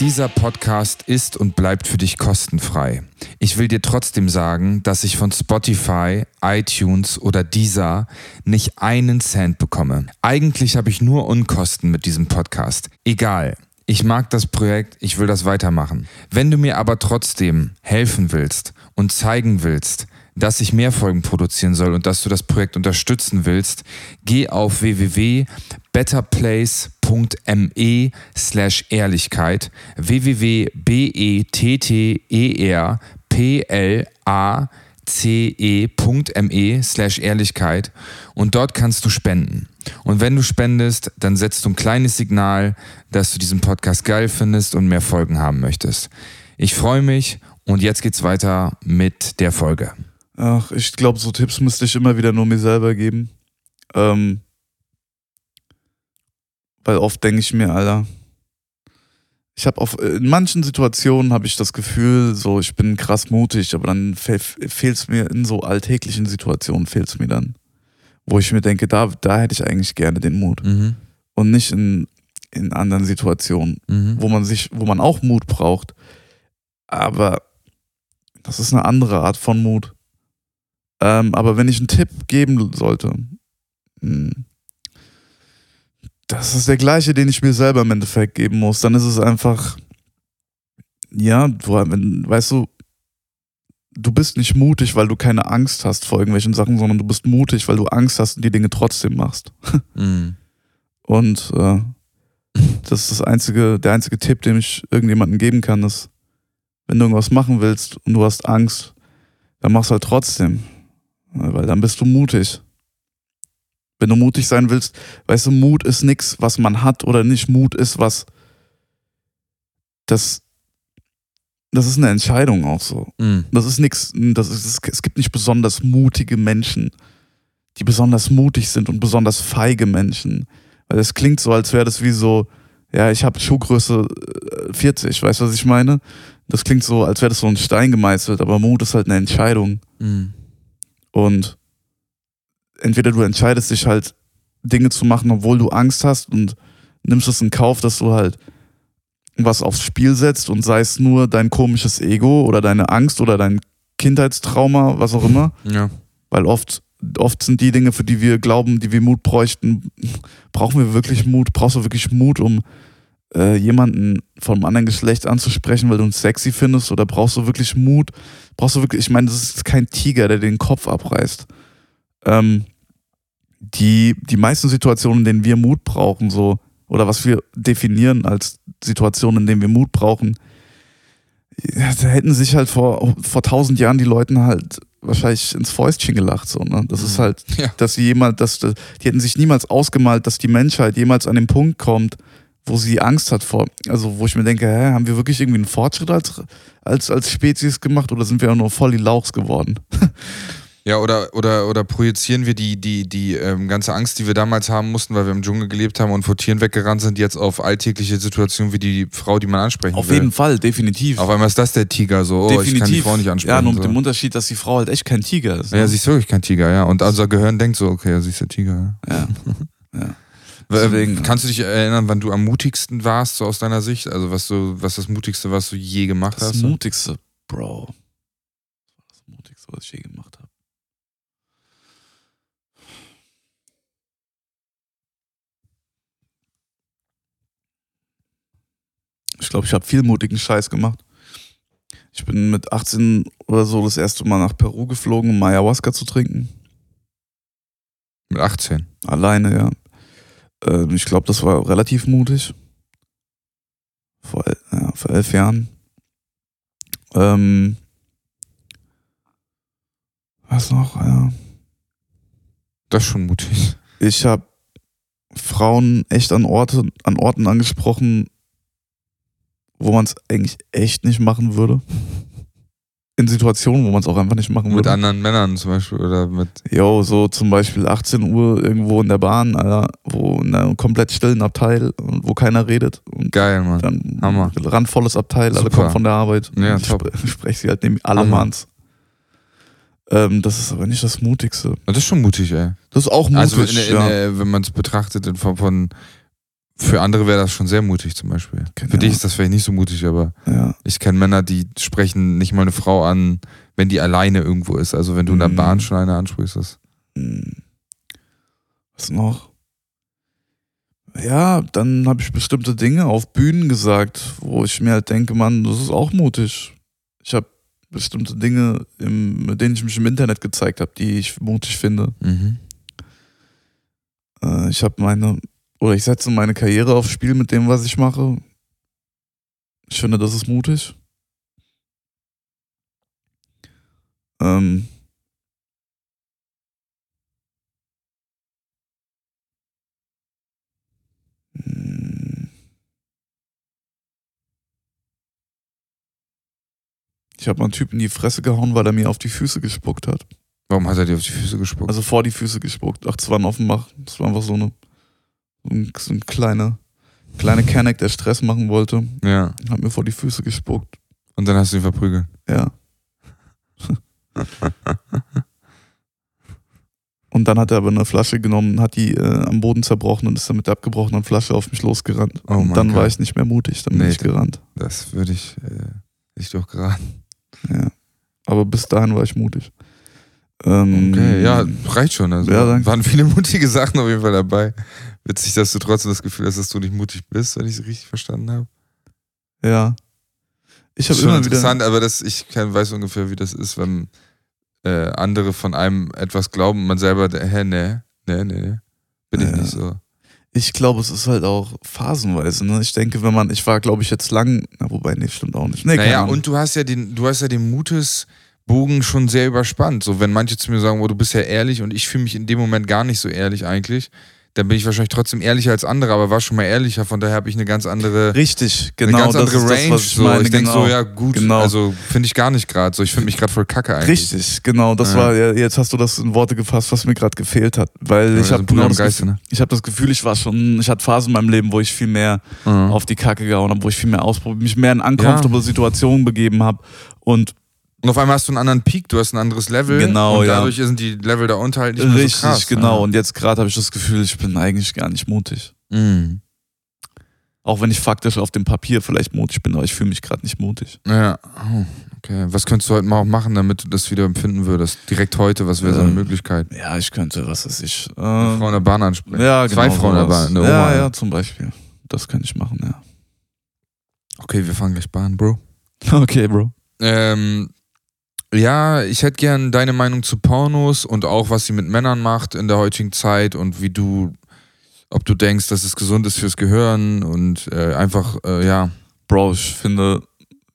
Dieser Podcast ist und bleibt für dich kostenfrei. Ich will dir trotzdem sagen, dass ich von Spotify, iTunes oder Deezer nicht einen Cent bekomme. Eigentlich habe ich nur Unkosten mit diesem Podcast. Egal. Ich mag das Projekt, ich will das weitermachen. Wenn du mir aber trotzdem helfen willst und zeigen willst, dass ich mehr Folgen produzieren soll und dass du das Projekt unterstützen willst, geh auf www.betterplace.me slash Ehrlichkeit www.betterplace.me slash Ehrlichkeit und dort kannst du spenden. Und wenn du spendest, dann setzt du ein kleines Signal, dass du diesen Podcast geil findest und mehr Folgen haben möchtest. Ich freue mich und jetzt geht's weiter mit der Folge. Ach, ich glaube, so Tipps müsste ich immer wieder nur mir selber geben. Ähm, weil oft denke ich mir, Alter, ich habe auf in manchen Situationen habe ich das Gefühl, so ich bin krass mutig, aber dann fe fehlt es mir in so alltäglichen Situationen fehlt es mir dann, wo ich mir denke, da da hätte ich eigentlich gerne den Mut Mhm. und nicht in in anderen Situationen, Mhm. wo man sich, wo man auch Mut braucht. Aber das ist eine andere Art von Mut. Ähm, aber wenn ich einen Tipp geben sollte, mh, das ist der gleiche, den ich mir selber im Endeffekt geben muss. Dann ist es einfach, ja, du, wenn, weißt du, du bist nicht mutig, weil du keine Angst hast vor irgendwelchen Sachen, sondern du bist mutig, weil du Angst hast und die Dinge trotzdem machst. Mhm. Und äh, das ist das einzige, der einzige Tipp, den ich irgendjemandem geben kann, ist, wenn du irgendwas machen willst und du hast Angst, dann mach's halt trotzdem. Weil dann bist du mutig. Wenn du mutig sein willst, weißt du, Mut ist nichts, was man hat oder nicht. Mut ist was, das, das ist eine Entscheidung auch so. Mhm. Das ist nichts, das ist, es gibt nicht besonders mutige Menschen, die besonders mutig sind und besonders feige Menschen. Weil es klingt so, als wäre das wie so, ja, ich habe Schuhgröße äh, 40, weißt du, was ich meine? Das klingt so, als wäre das so ein Stein gemeißelt, aber Mut ist halt eine Entscheidung. Mhm. Und entweder du entscheidest dich halt, Dinge zu machen, obwohl du Angst hast und nimmst es in Kauf, dass du halt was aufs Spiel setzt und sei es nur dein komisches Ego oder deine Angst oder dein Kindheitstrauma, was auch immer. Ja. Weil oft, oft sind die Dinge, für die wir glauben, die wir Mut bräuchten, brauchen wir wirklich Mut? Brauchst du wirklich Mut, um äh, jemanden vom anderen Geschlecht anzusprechen, weil du ihn sexy findest? Oder brauchst du wirklich Mut? Brauchst du wirklich, ich meine, das ist kein Tiger, der den Kopf abreißt. Ähm, die, die meisten Situationen, in denen wir Mut brauchen, so, oder was wir definieren als Situationen, in denen wir Mut brauchen, da hätten sich halt vor, vor tausend Jahren die Leuten halt wahrscheinlich ins Fäustchen gelacht, so, ne? Das ist Mhm. halt, Ja. dass sie jemand, dass, die hätten sich niemals ausgemalt, dass die Menschheit jemals an den Punkt kommt, wo sie Angst hat vor, also wo ich mir denke, hä, haben wir wirklich irgendwie einen Fortschritt als, als, als Spezies gemacht oder sind wir auch nur voll die Lauchs geworden? Ja, oder, oder, oder projizieren wir die, die, die ähm, ganze Angst, die wir damals haben mussten, weil wir im Dschungel gelebt haben und vor Tieren weggerannt sind, jetzt auf alltägliche Situationen wie die Frau, die man ansprechen Auf will. jeden Fall, definitiv. Auf einmal ist das der Tiger, so, oh, ich kann die Frau nicht ansprechen. Ja, nur mit so. dem Unterschied, dass die Frau halt echt kein Tiger ist. ne? Ja, sie ist wirklich kein Tiger, ja. Und unser Gehirn denkt so, okay, sie ist der Tiger. ja. Ja. Ja. Deswegen, Ähm, Kannst du dich erinnern, wann du am mutigsten warst, so aus deiner Sicht? Also was du, was das Mutigste, was du je gemacht Das hast? Mutigste, Bro. Das das Mutigste, was ich je gemacht habe. Ich glaube, ich habe viel mutigen Scheiß gemacht. Ich bin mit 18 oder so das erste Mal nach Peru geflogen, um Ayahuasca zu trinken. Mit 18. Alleine, ja. Ähm, ich glaube, das war relativ mutig. Vor, ja, vor elf Jahren. Ähm, was noch? Ja. Das ist schon mutig. Ich habe Frauen echt an, Orte, an Orten angesprochen, wo man es eigentlich echt nicht machen würde. In Situationen, wo man es auch einfach nicht machen Mit würde. anderen Männern zum Beispiel oder mit. Jo, so zum Beispiel 18 Uhr irgendwo in der Bahn, Alter, wo in einem komplett stillen Abteil und wo keiner redet. Geil, Mann. dann Hammer. randvolles Abteil, alle Super. kommen von der Arbeit. Ja, ich top. spre- spreche sie halt neben alle. Manns. Ähm, das ist aber nicht das Mutigste. Das ist schon mutig, ey. Das ist auch mutig, also in, in, ja. äh, wenn man es betrachtet in Form von. Für andere wäre das schon sehr mutig zum Beispiel. Genau. Für dich ist das vielleicht nicht so mutig, aber ja. ich kenne Männer, die sprechen nicht mal eine Frau an, wenn die alleine irgendwo ist. Also wenn du in der Mhm. Bahn schon eine ansprichst. Das Hm. Was noch? Ja, dann habe ich bestimmte Dinge auf Bühnen gesagt, wo ich mir halt denke, Mann, das ist auch mutig. Ich habe bestimmte Dinge, im, mit denen ich mich im Internet gezeigt habe, die ich mutig finde. mhm. Äh, ich habe meine, oder ich setze meine Karriere aufs Spiel mit dem, was ich mache. Ich finde, das ist mutig. Ähm, hm. Ich habe mal einen Typ in die Fresse gehauen, weil er mir auf die Füße gespuckt hat. Warum hat er dir auf die Füße gespuckt? Also vor die Füße gespuckt. Ach, das war ein Offenbach. Das war einfach so eine ein, so ein kleiner, kleiner Kenneck, der Stress machen wollte. ja. Hat mir vor die Füße gespuckt. Und dann hast du ihn verprügelt. Und dann hat er aber eine Flasche genommen, hat die äh, am Boden zerbrochen und ist dann mit der abgebrochenen Flasche auf mich losgerannt. Oh und dann war Gott. ich nicht mehr mutig, dann bin Nee. ich gerannt. Das würde ich äh, nicht doch geraten. Ja. Aber bis dahin war ich mutig. Ähm, Okay, ja, reicht schon. Also Ja, danke. waren viele mutige Sachen auf jeden Fall dabei. Witzig, dass du trotzdem das Gefühl hast, dass du nicht mutig bist, wenn ich es richtig verstanden habe. Ja. Ich habe Schon immer wieder. interessant, aber das, ich kann, weiß ungefähr, wie das ist, wenn äh, andere von einem etwas glauben und man selber, hä, nee, nee, nee, bin ich Ja. nicht so. Ich glaube, es ist halt auch phasenweise. Ne? Ich denke, wenn man, ich war, glaube ich, jetzt lang, na, wobei, nee, stimmt auch nicht. Nee, Naja, und du hast ja den, du hast ja den Mutesbogen schon sehr überspannt. So, wenn manche zu mir sagen, oh, du bist ja ehrlich und ich fühle mich in dem Moment gar nicht so ehrlich eigentlich, dann bin ich wahrscheinlich trotzdem ehrlicher als andere, aber war schon mal ehrlicher, von daher habe ich eine ganz andere, Richtig, genau. eine ganz das andere ist Range. das, ich so. ich denke genau. so, ja gut, Genau. also finde ich gar nicht gerade so. Ich finde mich gerade voll kacke eigentlich. Richtig, genau. Das Ja. war, ja, jetzt hast du das in Worte gefasst, was mir gerade gefehlt hat. Weil Ja, ich habe genau das, Geiste, ne? ich hab das Gefühl, ich war schon, ich hatte Phasen in meinem Leben, wo ich viel mehr Mhm. auf die Kacke gehauen habe, wo ich viel mehr ausprobiert, mich mehr in uncomfortable Situationen begeben habe. Und Und auf einmal hast du einen anderen Peak, du hast ein anderes Level. Genau, Und ja. dadurch sind die Level da unter halt nicht mehr richtig, so krass. genau. Und jetzt gerade habe ich das Gefühl, ich bin eigentlich gar nicht mutig. Ja. Mhm. Auch wenn ich faktisch auf dem Papier vielleicht mutig bin, aber ich fühle mich gerade nicht mutig. Ja, oh, okay. Was könntest du heute mal auch machen, damit du das wieder empfinden würdest? Direkt heute, was wäre so eine Ähm, Möglichkeit? Ja, ich könnte, was weiß ich. Äh, Eine Frau in der Bahn ansprechen. ja, Zwei genau Frauen in der. Bahn, eine Oma. Ja, ja, zum Beispiel. Das kann ich machen, ja. Okay, wir fahren gleich Bahn, Bro. Okay, Bro. Ähm, ja, ich hätte gern deine Meinung zu Pornos und auch, was sie mit Männern macht in der heutigen Zeit und wie du, ob du denkst, dass es gesund ist fürs Gehirn und äh, einfach, äh, ja. Bro, ich finde,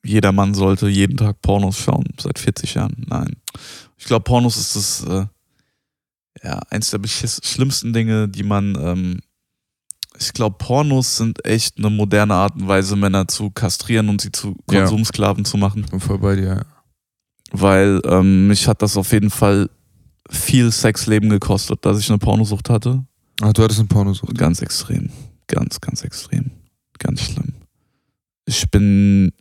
jeder Mann sollte jeden Tag Pornos schauen, seit 40 Jahren. Nein. Ich glaube, Pornos ist das, äh, ja, eins der schlimmsten Dinge, die man, ähm, ich glaube, Pornos sind echt eine moderne Art und Weise, Männer zu kastrieren und sie zu Ja. Konsumsklaven zu machen. Ich bin voll bei dir. ja. Weil ähm, mich hat das auf jeden Fall viel Sexleben gekostet, dass ich eine Pornosucht hatte. Ach, du hattest eine Pornosucht. Ganz extrem. Ganz, ganz extrem. Ganz schlimm. Ich bin,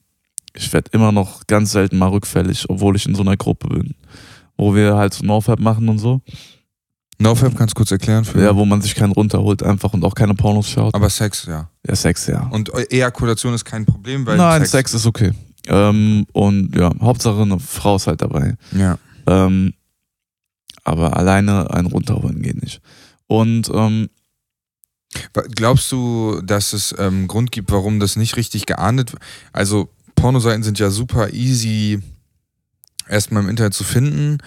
ich werde immer noch ganz selten mal rückfällig, obwohl ich in so einer Gruppe bin. Wo wir halt so NoFap machen und so. NoFap kannst du kurz erklären für Ja, wo man sich keinen runterholt einfach und auch keine Pornos schaut. Aber Sex, ja. Ja, Sex, ja. Und Ejakulation ist kein Problem, weil Nein, Sex, ist okay. Ähm, und ja, Hauptsache eine Frau ist halt dabei. Ja. Ähm, aber alleine ein runterholen geht nicht. Und ähm, Glaubst du, dass es ähm, einen Grund gibt, warum das nicht richtig geahndet wird? Also, Pornoseiten sind ja super easy erstmal im Internet zu finden.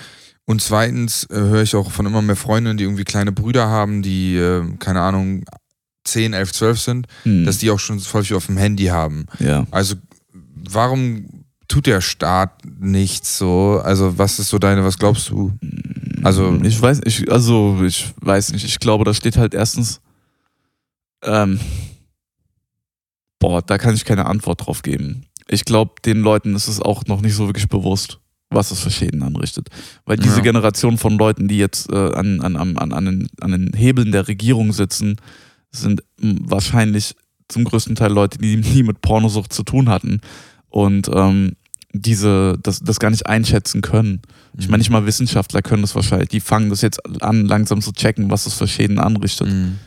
Und zweitens äh, höre ich auch von immer mehr Freundinnen, die irgendwie kleine Brüder haben, die, äh, keine Ahnung, 10, 11, 12 sind, hm, dass die auch schon voll viel auf dem Handy haben. ja. Also, warum tut der Staat nichts so? Also, was ist so deine, was glaubst du? Also- ich weiß, ich, also ich weiß nicht. Ich glaube, da steht halt erstens, ähm, boah, da kann ich keine Antwort drauf geben. Ich glaube, den Leuten ist es auch noch nicht so wirklich bewusst, was es für Schäden anrichtet. Weil diese Ja. Generation von Leuten, die jetzt äh, an, an, an, an, an, den, an den Hebeln der Regierung sitzen, sind wahrscheinlich zum größten Teil Leute, die nie mit Pornosucht zu tun hatten und ähm, diese, das, das gar nicht einschätzen können. Ich meine, nicht mal Wissenschaftler können das wahrscheinlich. Die fangen das jetzt an, langsam zu checken, was das für Schäden anrichtet. Mhm.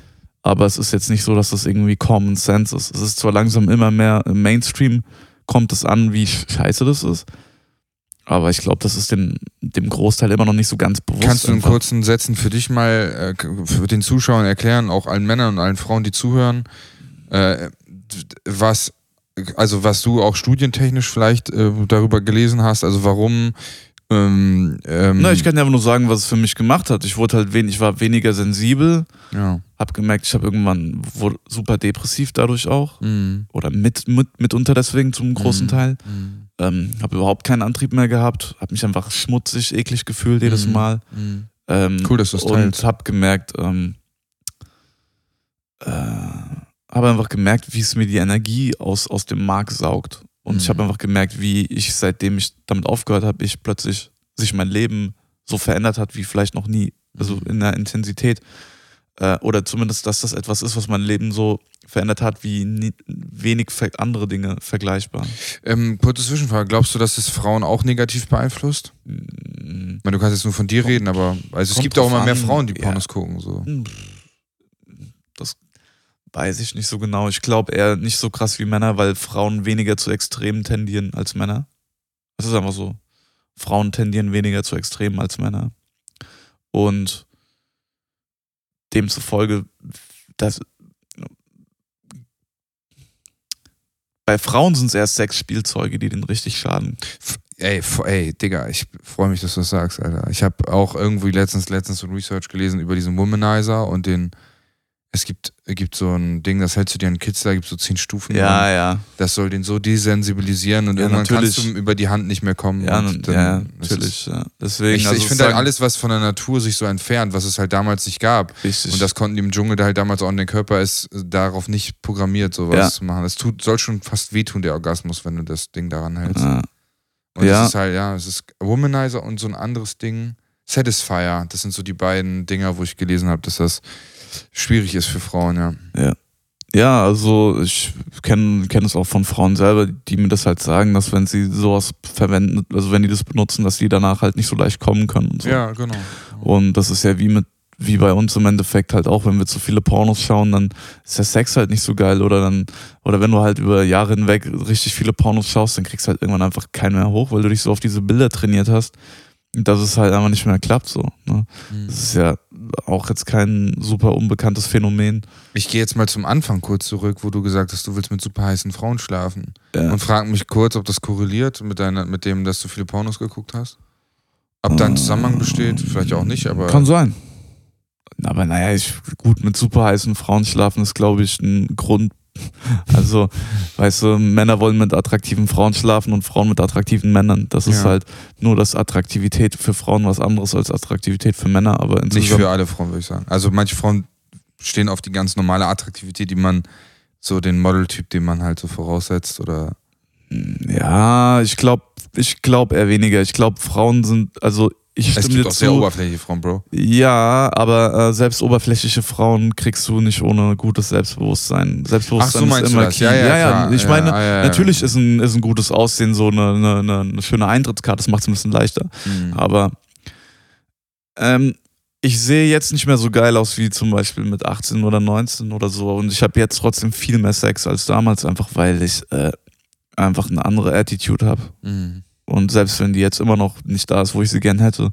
Aber es ist jetzt nicht so, dass das irgendwie Common Sense ist. Es ist zwar langsam immer mehr im Mainstream, kommt es an, wie scheiße das ist. Aber ich glaube, das ist dem, dem Großteil immer noch nicht so ganz bewusst. Kannst du in kurzen Sätzen für dich mal, äh, für den Zuschauern erklären, auch allen Männern und allen Frauen, die zuhören, äh, was, also was du auch studientechnisch vielleicht äh, darüber gelesen hast, also warum ähm, ähm, Na, ich kann dir einfach nur sagen, was es für mich gemacht hat. Ich wurde halt wenig, ich war weniger sensibel, ja. hab gemerkt, ich habe irgendwann wurde super depressiv dadurch auch. Mhm. Oder mit, mit, mitunter deswegen zum großen Mhm. Teil. Mhm. Ähm, habe überhaupt keinen Antrieb mehr gehabt, habe mich einfach schmutzig, eklig gefühlt jedes Mhm. Mal. Mhm. Ähm, Cool, dass du das Und teilst. habe gemerkt, ähm, äh, habe einfach gemerkt, wie es mir die Energie aus, aus dem Mark saugt. Und ich Mhm. habe einfach gemerkt, wie ich, seitdem ich damit aufgehört habe, ich plötzlich sich mein Leben so verändert hat wie vielleicht noch nie. Also Mhm. in der Intensität. Äh, oder zumindest, dass das etwas ist, was mein Leben so verändert hat, wie nie, wenig andere Dinge vergleichbar. Ähm, kurze Zwischenfrage, glaubst du, dass es Frauen auch negativ beeinflusst? Mm, Ähm, meine, du kannst jetzt nur von dir reden, aber also es kommt gibt auch immer mehr Frauen, die ja. Pornos gucken. So. das weiß ich nicht so genau. Ich glaube eher nicht so krass wie Männer, weil Frauen weniger zu Extremen tendieren als Männer. Das ist einfach so. Frauen tendieren weniger zu Extremen als Männer. Und demzufolge, das, bei Frauen sind es erst Sexspielzeuge, die denen richtig schaden. Ey, ey, Digga, ich freue mich, dass du das sagst, Alter. Ich habe auch irgendwie letztens, letztens so Research gelesen über diesen Womanizer und den, es gibt, gibt so ein Ding, das hältst du dir an Kids, da gibt so zehn Stufen. Ja, ja. Das soll den so desensibilisieren und Ja, irgendwann natürlich. kannst du über die Hand nicht mehr kommen. Ja, und nun- ja, natürlich. Ja. Deswegen, ich also ich finde halt alles, was von der Natur sich so entfernt, was es halt damals nicht gab. richtig. Und das konnten die im Dschungel, der halt damals auch in den Körper ist, darauf nicht programmiert, sowas Ja. zu machen. Es tut, soll schon fast wehtun, der Orgasmus, wenn du das Ding daran hältst. ja. Und Ja. es ist halt, ja, es ist Womanizer und so ein anderes Ding. Satisfier, das sind so die beiden Dinger, wo ich gelesen habe, dass das schwierig ist für Frauen, ja. Ja, also ich kenne kenn es auch von Frauen selber, die mir das halt sagen, dass wenn sie sowas verwenden, also wenn die das benutzen, dass die danach halt nicht so leicht kommen können und so. Ja, genau. Und das ist ja wie mit wie bei uns im Endeffekt halt auch, wenn wir zu viele Pornos schauen, dann ist der Sex halt nicht so geil oder dann oder wenn du halt über Jahre hinweg richtig viele Pornos schaust, dann kriegst du halt irgendwann einfach keinen mehr hoch, weil du dich so auf diese Bilder trainiert hast, dass es halt einfach nicht mehr klappt so. Ne? Mhm. Das ist ja auch jetzt kein super unbekanntes Phänomen. Ich gehe jetzt mal zum Anfang kurz zurück, wo du gesagt hast, du willst mit super heißen Frauen schlafen. Ja. Und frag mich kurz, ob das korreliert mit, deiner, mit dem, dass du viele Pornos geguckt hast. Ob da ein Zusammenhang besteht, vielleicht auch nicht, aber. Kann sein. Aber naja, ich, gut, mit super heißen Frauen schlafen ist, glaube ich, ein Grund. Also, weißt du, Männer wollen mit attraktiven Frauen schlafen und Frauen mit attraktiven Männern. Das ist Ja. halt nur, dass Attraktivität für Frauen was anderes als Attraktivität für Männer, aber Nicht für alle Frauen, würde ich sagen. Also manche Frauen stehen auf die ganz normale Attraktivität, die man, so den Modeltyp, den man halt so voraussetzt oder. Ja, ich glaube, ich glaube eher weniger. Ich glaube, Frauen sind, also ich Es stimme gibt dir auch sehr zu. oberflächliche Frauen, Bro. Ja, aber äh, selbst oberflächliche Frauen kriegst du nicht ohne gutes Selbstbewusstsein. Selbstbewusstsein Ach so, ist immer key. Ja, ja. Ich Ja, meine, ja, ja, ja. natürlich ist ein, ist ein gutes Aussehen so eine, eine, eine, eine schöne Eintrittskarte, das macht es ein bisschen leichter. Mhm. Aber ähm, ich sehe jetzt nicht mehr so geil aus wie zum Beispiel mit 18 oder 19 oder so. Und ich habe jetzt trotzdem viel mehr Sex als damals, einfach weil ich äh, einfach eine andere Attitude habe. Mhm. Und selbst wenn die jetzt immer noch nicht da ist, wo ich sie gern hätte,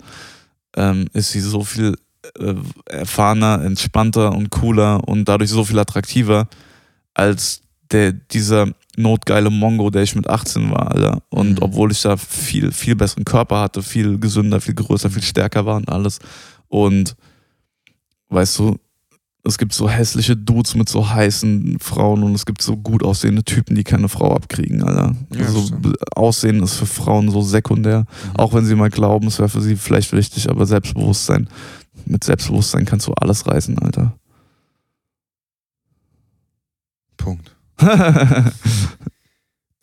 ähm, ist sie so viel äh, erfahrener, entspannter und cooler und dadurch so viel attraktiver als der, dieser notgeile Mongo, der ich mit 18 war, Alter. Und Mhm. obwohl ich da viel, viel besseren Körper hatte, viel gesünder, viel größer, viel stärker war und alles. Und weißt du, es gibt so hässliche Dudes mit so heißen Frauen und es gibt so gut aussehende Typen, die keine Frau abkriegen, Alter. Ja, also stimmt. Aussehen ist für Frauen so sekundär. Mhm. Auch wenn sie mal glauben, es wäre für sie vielleicht wichtig, aber Selbstbewusstsein, mit Selbstbewusstsein kannst du alles reißen, Alter. Punkt.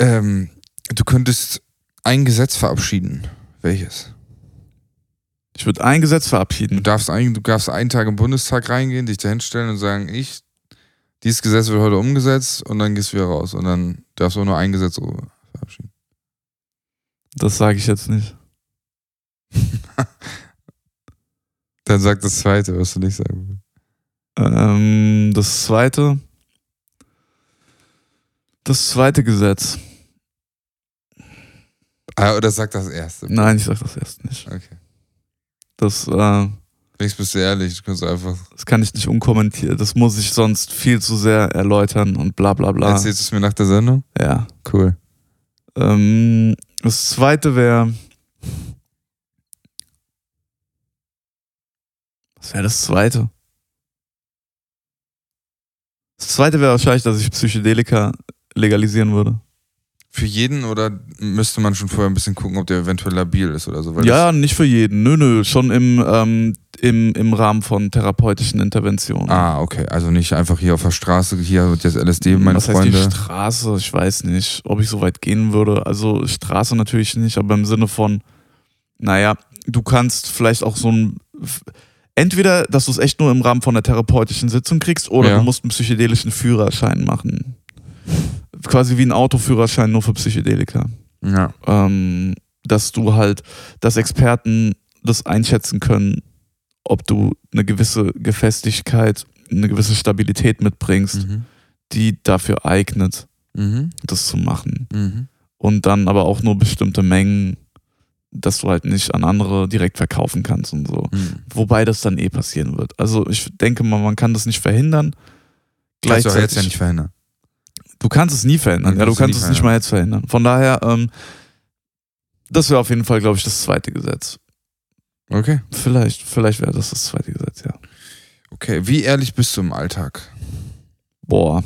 Ähm, du könntest ein Gesetz verabschieden. Welches? Ich würde ein Gesetz Du verabschieden. darfst, ein, du darfst einen Tag im Bundestag reingehen, dich da hinstellen und sagen, ich, dieses Gesetz wird heute umgesetzt und dann gehst du wieder raus. Und dann darfst du auch nur ein Gesetz verabschieden. Das sage ich jetzt nicht. Dann sag das zweite, was du nicht sagen willst. Ähm, das zweite. Das zweite Gesetz. Ah, oder sag das erste. Nein, ich sag das erst nicht. Okay. Das, äh, Wenigstens bist du ehrlich, du kannst einfach. das kann ich nicht unkommentieren. Das muss ich sonst viel zu sehr erläutern und bla bla bla. Erzählst du es mir nach der Sendung? Ja. Cool. Ähm, das zweite wäre. Was wäre das zweite? Das zweite wäre wahrscheinlich, dass ich Psychedelika legalisieren würde. Für jeden oder müsste man schon vorher ein bisschen gucken, ob der eventuell labil ist oder so? Ja, nicht für jeden. Nö, nö, schon im, ähm, im, im Rahmen von therapeutischen Interventionen. Ah, okay. Also nicht einfach hier auf der Straße, hier wird jetzt LSD, meine Was heißt Freunde. die Straße? Ich weiß nicht, ob ich so weit gehen würde. Also Straße natürlich nicht, aber im Sinne von, naja, du kannst vielleicht auch so ein. Entweder, dass du es echt nur im Rahmen von einer therapeutischen Sitzung kriegst, oder Ja. du musst einen psychedelischen Führerschein machen. Quasi wie ein Autoführerschein nur für Psychedelika. ja. Ähm, dass du halt, dass Experten das einschätzen können, ob du eine gewisse Gefestigkeit, eine gewisse Stabilität mitbringst, Mhm. die dafür eignet, Mhm. das zu machen. Mhm. Und dann aber auch nur bestimmte Mengen, dass du halt nicht an andere direkt verkaufen kannst und so. Mhm. Wobei das dann eh passieren wird. Also ich denke mal, man kann das nicht verhindern. Kannst du auch Gleichzeitig, jetzt ja nicht verhindern. Du kannst es nie verhindern. Man Ja, du kannst es nicht mal jetzt verhindern. Von daher, ähm, das wäre auf jeden Fall, glaube ich, das zweite Gesetz. Okay. Vielleicht, vielleicht wäre das das zweite Gesetz, ja. Okay. Wie ehrlich bist du im Alltag? Boah.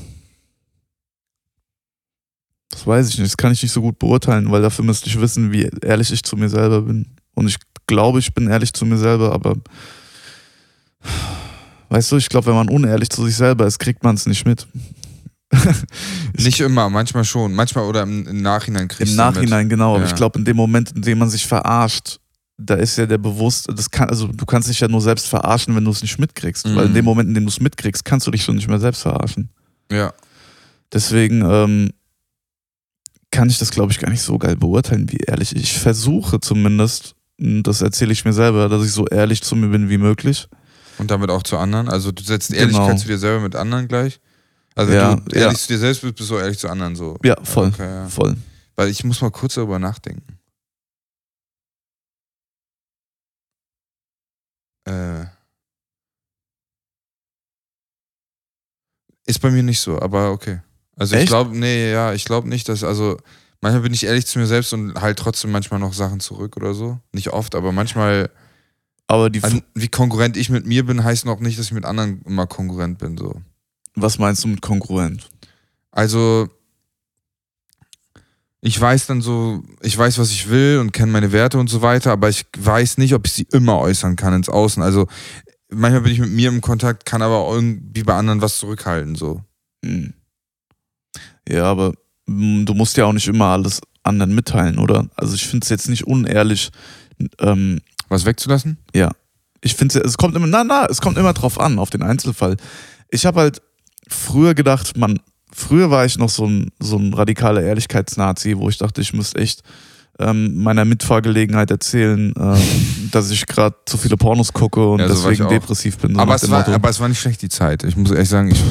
Das weiß ich nicht. Das kann ich nicht so gut beurteilen, weil dafür müsste ich wissen, wie ehrlich ich zu mir selber bin. Und ich glaube, ich bin ehrlich zu mir selber, aber weißt du, ich glaube, wenn man unehrlich zu sich selber ist, kriegt man es nicht mit. Nicht immer, manchmal schon. Manchmal oder im, im Nachhinein kriegst Im du Nachhinein, genau. Aber Ja. ich glaube, in dem Moment, in dem man sich verarscht, da ist ja der bewusst, das kann, also du kannst dich ja nur selbst verarschen, wenn du es nicht mitkriegst. Mhm. Weil in dem Moment, in dem du es mitkriegst, kannst du dich schon nicht mehr selbst verarschen. mit. Ja. Deswegen ähm, kann ich das, glaube ich, gar nicht so geil beurteilen, wie ehrlich. Ich versuche zumindest, m, das erzähle ich mir selber, dass ich so ehrlich zu mir bin wie möglich. Und damit auch zu anderen. Also du setzt Genau. Ehrlichkeit zu dir selber mit anderen gleich. Also Ja, du ehrlich ja. zu dir selbst bist, bist du ehrlich zu anderen so. Ja, voll. Okay, ja. Voll. Weil ich muss mal kurz darüber nachdenken. Äh. Ist bei mir nicht so, aber okay. Also ich Echt? glaube, nee, ja, ich glaube nicht, dass, also manchmal bin ich ehrlich zu mir selbst und halt trotzdem manchmal noch Sachen zurück oder so. Nicht oft, aber manchmal, Aber die, also, wie konkurrent ich mit mir bin, heißt noch nicht, dass ich mit anderen immer konkurrent bin, so. Was meinst du mit Konkurrent? Also, ich weiß dann so, ich weiß, was ich will und kenne meine Werte und so weiter, aber ich weiß nicht, ob ich sie immer äußern kann ins Außen. Also, manchmal bin ich mit mir im Kontakt, kann aber irgendwie bei anderen was zurückhalten, so. Hm. Ja, aber mm, du musst ja auch nicht immer alles anderen mitteilen, oder? Also ich finde es jetzt nicht unehrlich. Ähm, Was wegzulassen? ich finde es kommt immer, na, na, es kommt immer drauf an, auf den Einzelfall. Ich habe halt früher gedacht, man, früher war ich noch so ein, so ein radikaler Ehrlichkeitsnazi, wo ich dachte, ich müsste echt ähm, meiner Mitfahrgelegenheit erzählen, ähm, dass ich gerade zu viele Pornos gucke und Ja, so deswegen depressiv bin. so aber, es war, Motto. aber es war nicht schlecht, die Zeit. Ich muss ehrlich sagen, ich.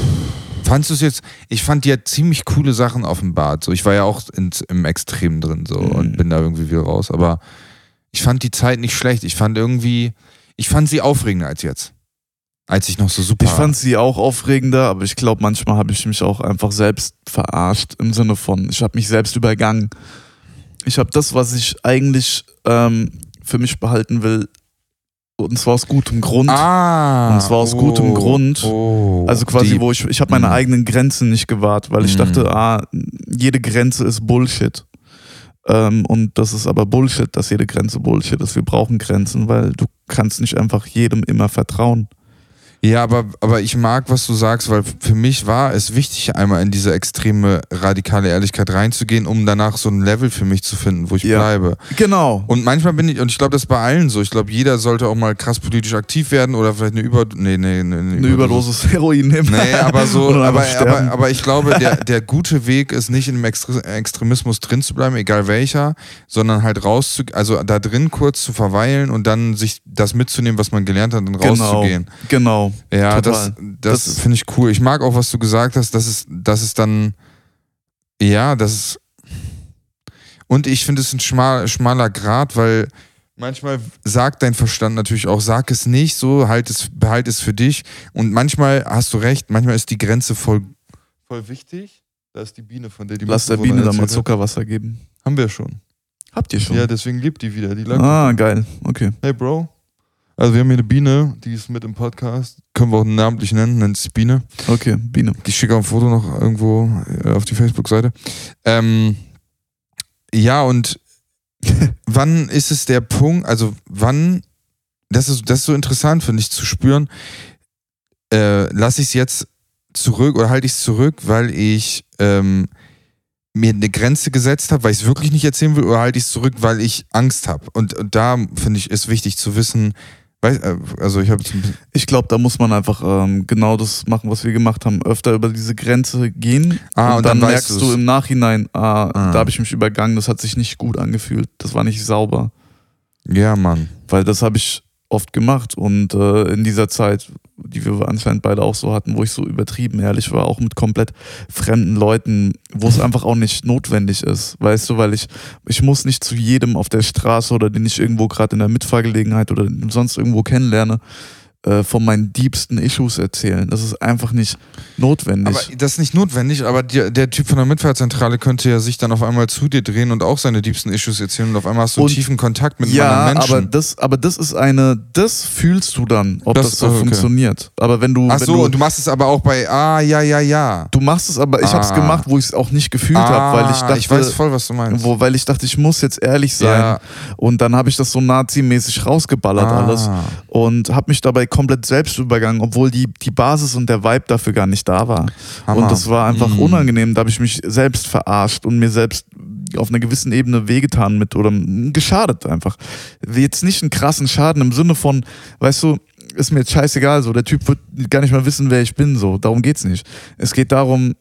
Fandst du es jetzt, ich fand die hat ziemlich coole Sachen offenbart. So, ich war ja auch ins, im Extrem drin so Mhm. und bin da irgendwie wieder raus. Aber ich fand die Zeit nicht schlecht. Ich fand irgendwie, ich fand sie aufregender als jetzt. Als ich noch so super. Ich fand sie auch aufregender, aber ich glaube, manchmal habe ich mich auch einfach selbst verarscht im Sinne von, ich habe mich selbst übergangen. Ich habe das, was ich eigentlich ähm, für mich behalten will, und zwar aus gutem Grund. Ah. Und zwar aus gutem Grund. Oh, also quasi, die- wo ich, ich habe meine Mhm. eigenen Grenzen nicht gewahrt, weil ich Mhm. dachte, ah, jede Grenze ist Bullshit. Ähm, und das ist aber Bullshit, dass jede Grenze Bullshit ist. Wir brauchen Grenzen, weil du kannst nicht einfach jedem immer vertrauen. Ja, aber, aber ich mag, was du sagst, weil für mich war es wichtig, einmal in diese extreme radikale Ehrlichkeit reinzugehen, um danach so ein Level für mich zu finden, wo ich Ja. bleibe. Genau. Und manchmal bin ich, und ich glaube, das ist bei allen so. Ich glaube, jeder sollte auch mal krass politisch aktiv werden oder vielleicht eine Über, nee, nee, nee, Eine Überdosis Heroin nehmen. Nee, aber so, aber, aber, aber ich glaube, der, der gute Weg ist nicht in dem Extre Extremismus drin zu bleiben, egal welcher, sondern halt rauszu, also da drin kurz zu verweilen und dann sich das mitzunehmen, was man gelernt hat und rauszugehen. Genau. Ja, Total. das, das, Das- finde ich cool. Ich mag auch, was du gesagt hast, dass es, dass es dann, ja, das ist, und ich finde es ein schmal, schmaler Grad, weil manchmal sagt dein Verstand natürlich auch, sag es nicht so, halt es, behalt es für dich. Und manchmal hast du recht, manchmal ist die Grenze voll, voll wichtig. Da ist die Biene, von der die Lass der Biene da mal. Zuckerwasser geben. Haben wir schon. Habt ihr schon? Ja, deswegen lebt die wieder. Die ah, geil. Okay. Hey Bro. Also wir haben hier eine Biene, die ist mit im Podcast. Können wir auch namentlich nennen, nennt sich Biene. Okay, Biene. Ich schicke auch ein Foto noch irgendwo äh, auf die Facebook-Seite. Ähm, ja, und wann ist es der Punkt, also wann, das ist, das ist so interessant, finde ich, zu spüren, äh, lasse ich es jetzt zurück oder halte ich es zurück, weil ich ähm, mir eine Grenze gesetzt habe, weil ich es wirklich nicht erzählen will, oder halte ich es zurück, weil ich Angst habe. Und, und da finde ich, ist wichtig zu wissen, weiß, äh, also ich habe Ich glaube, da muss man einfach ähm, genau das machen, was wir gemacht haben. Öfter über diese Grenze gehen. Ah, und, und dann, dann merkst du's. du im Nachhinein, ah, Ah. da habe ich mich übergangen, das hat sich nicht gut angefühlt. Das war nicht sauber. Ja, Mann. Weil das habe ich oft gemacht und äh, in dieser Zeit, die wir anscheinend beide auch so hatten, wo ich so übertrieben ehrlich war, auch mit komplett fremden Leuten, wo es einfach auch nicht notwendig ist, weißt du, weil ich ich muss nicht zu jedem auf der Straße oder den ich irgendwo gerade in der Mitfahrgelegenheit oder sonst irgendwo kennenlerne, äh, von meinen diebsten Issues erzählen. Das ist einfach nicht notwendig. Aber das ist nicht notwendig, aber die, der Typ von der Mitfahrzentrale könnte ja sich dann auf einmal zu dir drehen und auch seine diebsten Issues erzählen und auf einmal hast du Und- tiefen Kontakt mit ja, anderen Menschen. aber das, aber das ist eine, das fühlst du dann, ob Das- das, so okay. funktioniert. Aber wenn du, Ach wenn so, du, und du machst es aber auch bei, ah, ja, ja, ja. du machst es, aber ich habe es Ah. gemacht, wo ich es auch nicht gefühlt habe, weil ich Ah, dachte, ich weiß voll, was du meinst. wo, weil ich dachte, ich muss jetzt ehrlich sein. Ja. Und dann habe ich das so nazimäßig rausgeballert Ah. alles und habe mich dabei komplett selbst übergangen, obwohl die, die Basis und der Vibe dafür gar nicht da war. Hammer. Und das war einfach Mm. unangenehm. Da habe ich mich selbst verarscht und mir selbst auf einer gewissen Ebene wehgetan mit oder geschadet einfach. Jetzt nicht einen krassen Schaden im Sinne von, weißt du, ist mir jetzt scheißegal, so der Typ wird gar nicht mal wissen, wer ich bin, so darum geht's nicht. Es geht darum,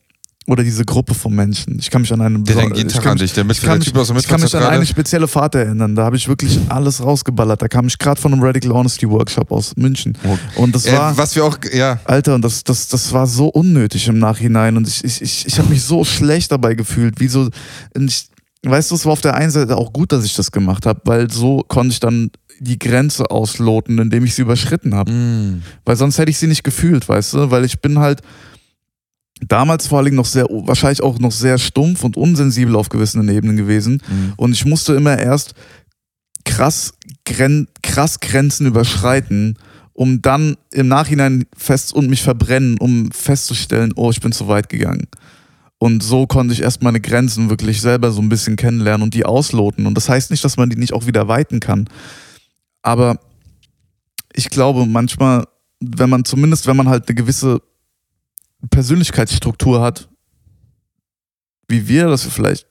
oder diese Gruppe von Menschen. Ich kann mich an eine Der denkt jeden ich Tag kann an mich- dich. Der, mit, der mich, Typ aus der ich kann mich an eine spezielle Fahrt erinnern. Da habe ich wirklich alles rausgeballert. Da kam ich gerade von einem Radical Honesty Workshop aus München. Und das Äh, war. was wir auch, ja, Alter, und das, das, das war so unnötig im Nachhinein. Und ich, ich, ich, ich habe mich so schlecht dabei gefühlt. Wie so. und Ich, weißt du, es war auf der einen Seite auch gut, dass ich das gemacht habe, weil so konnte ich dann die Grenze ausloten, indem ich sie überschritten habe. mm, Weil sonst hätte ich sie nicht gefühlt, weißt du? Weil ich bin halt damals vor allem noch sehr, wahrscheinlich auch noch sehr stumpf und unsensibel auf gewissen Ebenen gewesen. mm. Und ich musste immer erst krass, gren krass Grenzen überschreiten, um dann im Nachhinein fest und mich verbrennen, um festzustellen, oh, ich bin zu weit gegangen. Und so konnte ich erst meine Grenzen wirklich selber so ein bisschen kennenlernen und die ausloten. Und das heißt nicht, dass man die nicht auch wieder weiten kann. Aber ich glaube manchmal, wenn man zumindest, wenn man halt eine gewisse Persönlichkeitsstruktur hat, wie wir, dass wir vielleicht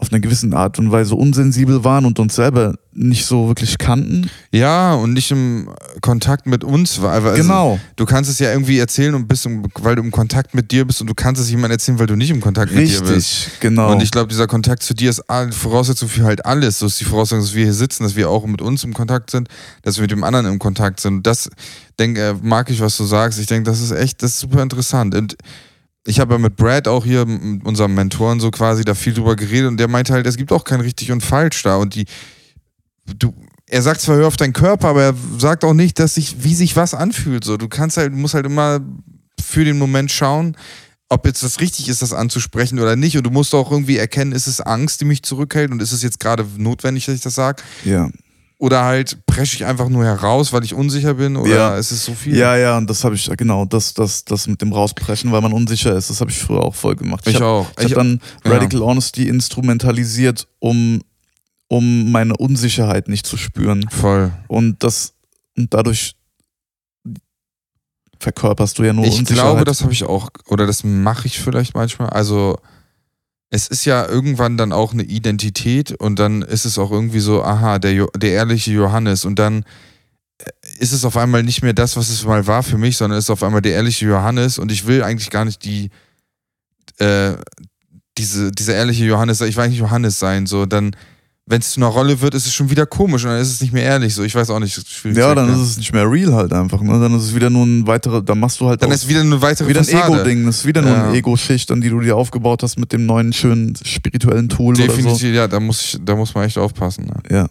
auf eine gewisse Art und Weise unsensibel waren und uns selber nicht so wirklich kannten. ja, und nicht im Kontakt mit uns war. Also, genau. Du kannst es ja irgendwie erzählen und bist, im, weil du im Kontakt mit dir bist und du kannst es jemandem erzählen, weil du nicht im Kontakt mit dir bist. Richtig, genau. Und ich glaube, dieser Kontakt zu dir ist Voraussetzung für halt alles. So ist die Voraussetzung, dass wir hier sitzen, dass wir auch mit uns im Kontakt sind, dass wir mit dem anderen im Kontakt sind. Und das denk, äh, mag ich, was du sagst. Ich denke, das ist echt, das ist super interessant. Und ich habe ja mit Brad auch hier, mit unserem Mentoren, so quasi da viel drüber geredet und der meinte halt, es gibt auch kein richtig und falsch da. Und die, du, er sagt zwar, hör auf deinen Körper, aber er sagt auch nicht, dass sich, wie sich was anfühlt. So, du kannst halt, musst halt immer für den Moment schauen, ob jetzt das richtig ist, das anzusprechen oder nicht. Und du musst auch irgendwie erkennen, ist es Angst, die mich zurückhält und ist es jetzt gerade notwendig, dass ich das sage? ja. Oder halt presche ich einfach nur heraus, weil ich unsicher bin? Oder Ja. ist es so viel? ja, ja, und das habe ich, genau, das, das, das mit dem Rauspreschen, weil man unsicher ist, das habe ich früher auch voll gemacht. Ich hab, auch. Ich Ich- habe dann ja. Radical Honesty instrumentalisiert, um, um meine Unsicherheit nicht zu spüren. Voll. Und das, und dadurch verkörperst du ja nur Ich Unsicherheit. glaube, das habe ich auch, oder das mache ich vielleicht manchmal. Also, es ist ja irgendwann dann auch eine Identität und dann ist es auch irgendwie so, aha, der, jo der ehrliche Johannes und dann äh, ist es auf einmal nicht mehr das, was es mal war für mich, sondern ist auf einmal der ehrliche Johannes und ich will eigentlich gar nicht die, äh, diese, dieser ehrliche Johannes, ich will eigentlich Johannes sein, so, dann, wenn es zu einer Rolle wird, ist es schon wieder komisch und dann ist es nicht mehr ehrlich, so, ich weiß auch nicht. ja, dann erklären. ist es nicht mehr real halt einfach. Ne? Dann ist es wieder nur ein weiterer, dann machst du halt dann ist wieder eine weitere wieder ein Fassade. Ego-Ding. Das ist wieder nur Ja. eine Ego-Schicht, an die du dir aufgebaut hast mit dem neuen schönen spirituellen Tool oder Definitiv, ja, da muss, ich, da muss man echt aufpassen. Ne? so. Ja.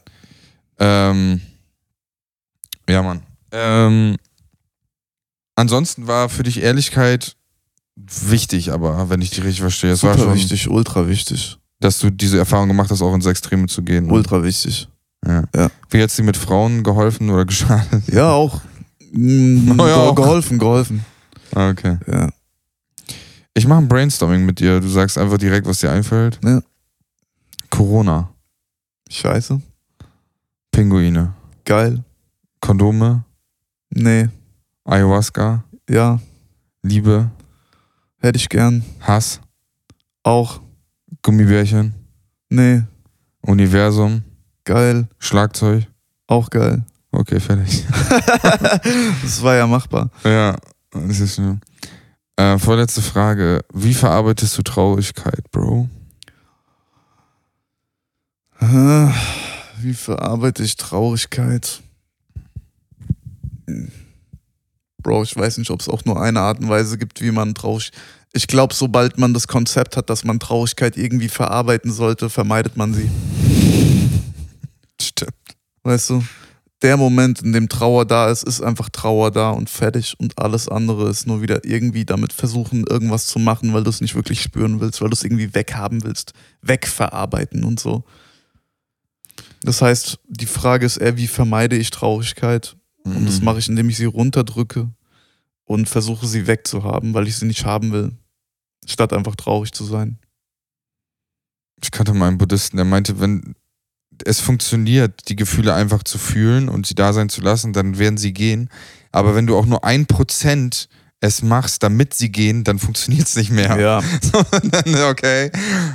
Ähm, ja, Mann. Ähm, ansonsten war für dich Ehrlichkeit wichtig, aber wenn ich die richtig verstehe, es war schon, wichtig, ultra wichtig. Dass du diese Erfahrung gemacht hast, auch ins Extreme zu gehen. Ultra wichtig. Ja. Ja. Wie hat sie mit Frauen geholfen oder geschadet? Ja, auch. Mm, Oh ja, auch. Geholfen, geholfen. Ah, Okay. Ja. Ich mache ein Brainstorming mit dir. Du sagst einfach direkt, was dir einfällt. Ja. Corona, Scheiße. Pinguine, Geil. Kondome, Nee. Ayahuasca, Ja. Liebe, Hätte ich gern. Hass, Auch. Gummibärchen, Nee. Universum, Geil. Schlagzeug. Auch geil. Okay, fertig. das war ja machbar. ja, das ist schön. Äh, vorletzte Frage. Wie verarbeitest du Traurigkeit, Bro? Äh, Wie verarbeite ich Traurigkeit? Hm. Bro, ich weiß nicht, ob es auch nur eine Art und Weise gibt, wie man traurig. Ich glaube, sobald man das Konzept hat, dass man Traurigkeit irgendwie verarbeiten sollte, vermeidet man sie. Stimmt. Weißt du? Der Moment, in dem Trauer da ist, ist einfach Trauer da und fertig und alles andere ist nur wieder irgendwie damit versuchen, irgendwas zu machen, weil du es nicht wirklich spüren willst, weil du es irgendwie weghaben willst, wegverarbeiten und so. Das heißt, die Frage ist eher, wie vermeide ich Traurigkeit? Und das Mhm. mache ich, indem ich sie runterdrücke und versuche sie wegzuhaben, weil ich sie nicht haben will, statt einfach traurig zu sein. Ich kannte mal einen Buddhisten, der meinte, wenn es funktioniert, die Gefühle einfach zu fühlen und sie da sein zu lassen, dann werden sie gehen. Aber wenn du auch nur ein Prozent es machst, damit sie gehen, dann funktioniert es nicht mehr. Ja. So, dann, okay.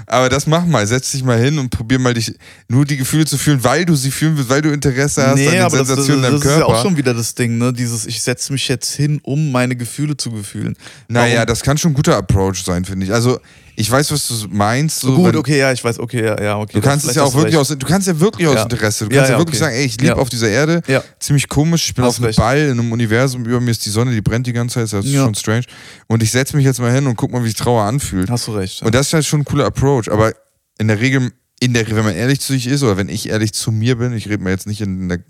Aber das mach mal. Setz dich mal hin und probier mal dich nur die Gefühle zu fühlen, weil du sie fühlen willst, weil du Interesse hast an den aber das, das, Sensationen in das deinem ist ja Körper. auch schon wieder das Ding, ne? Dieses, ich setze mich jetzt hin, um meine Gefühle zu gefühlen. naja, Warum- das kann schon ein guter Approach sein, finde ich. Also, ich weiß, was du meinst. So, Gut, wenn- okay, ja, ich weiß, okay, ja, ja okay. Du kannst es ja auch wirklich recht. aus, du kannst ja wirklich aus Ja. Interesse. Du kannst ja, ja, wirklich okay. sagen, ey, ich lebe auf dieser Erde. Ziemlich komisch, ich bin Hast auf einem. Ball in einem Universum, über mir ist die Sonne, die brennt die ganze Zeit, das ist schon strange. Und ich setze mich jetzt mal hin und guck mal, wie sich Trauer anfühlt. Hast du recht. Und das ist halt schon ein cooler Approach, aber in der Regel, in der, wenn man ehrlich zu sich ist oder wenn ich ehrlich zu mir bin, ich rede mal jetzt nicht in der,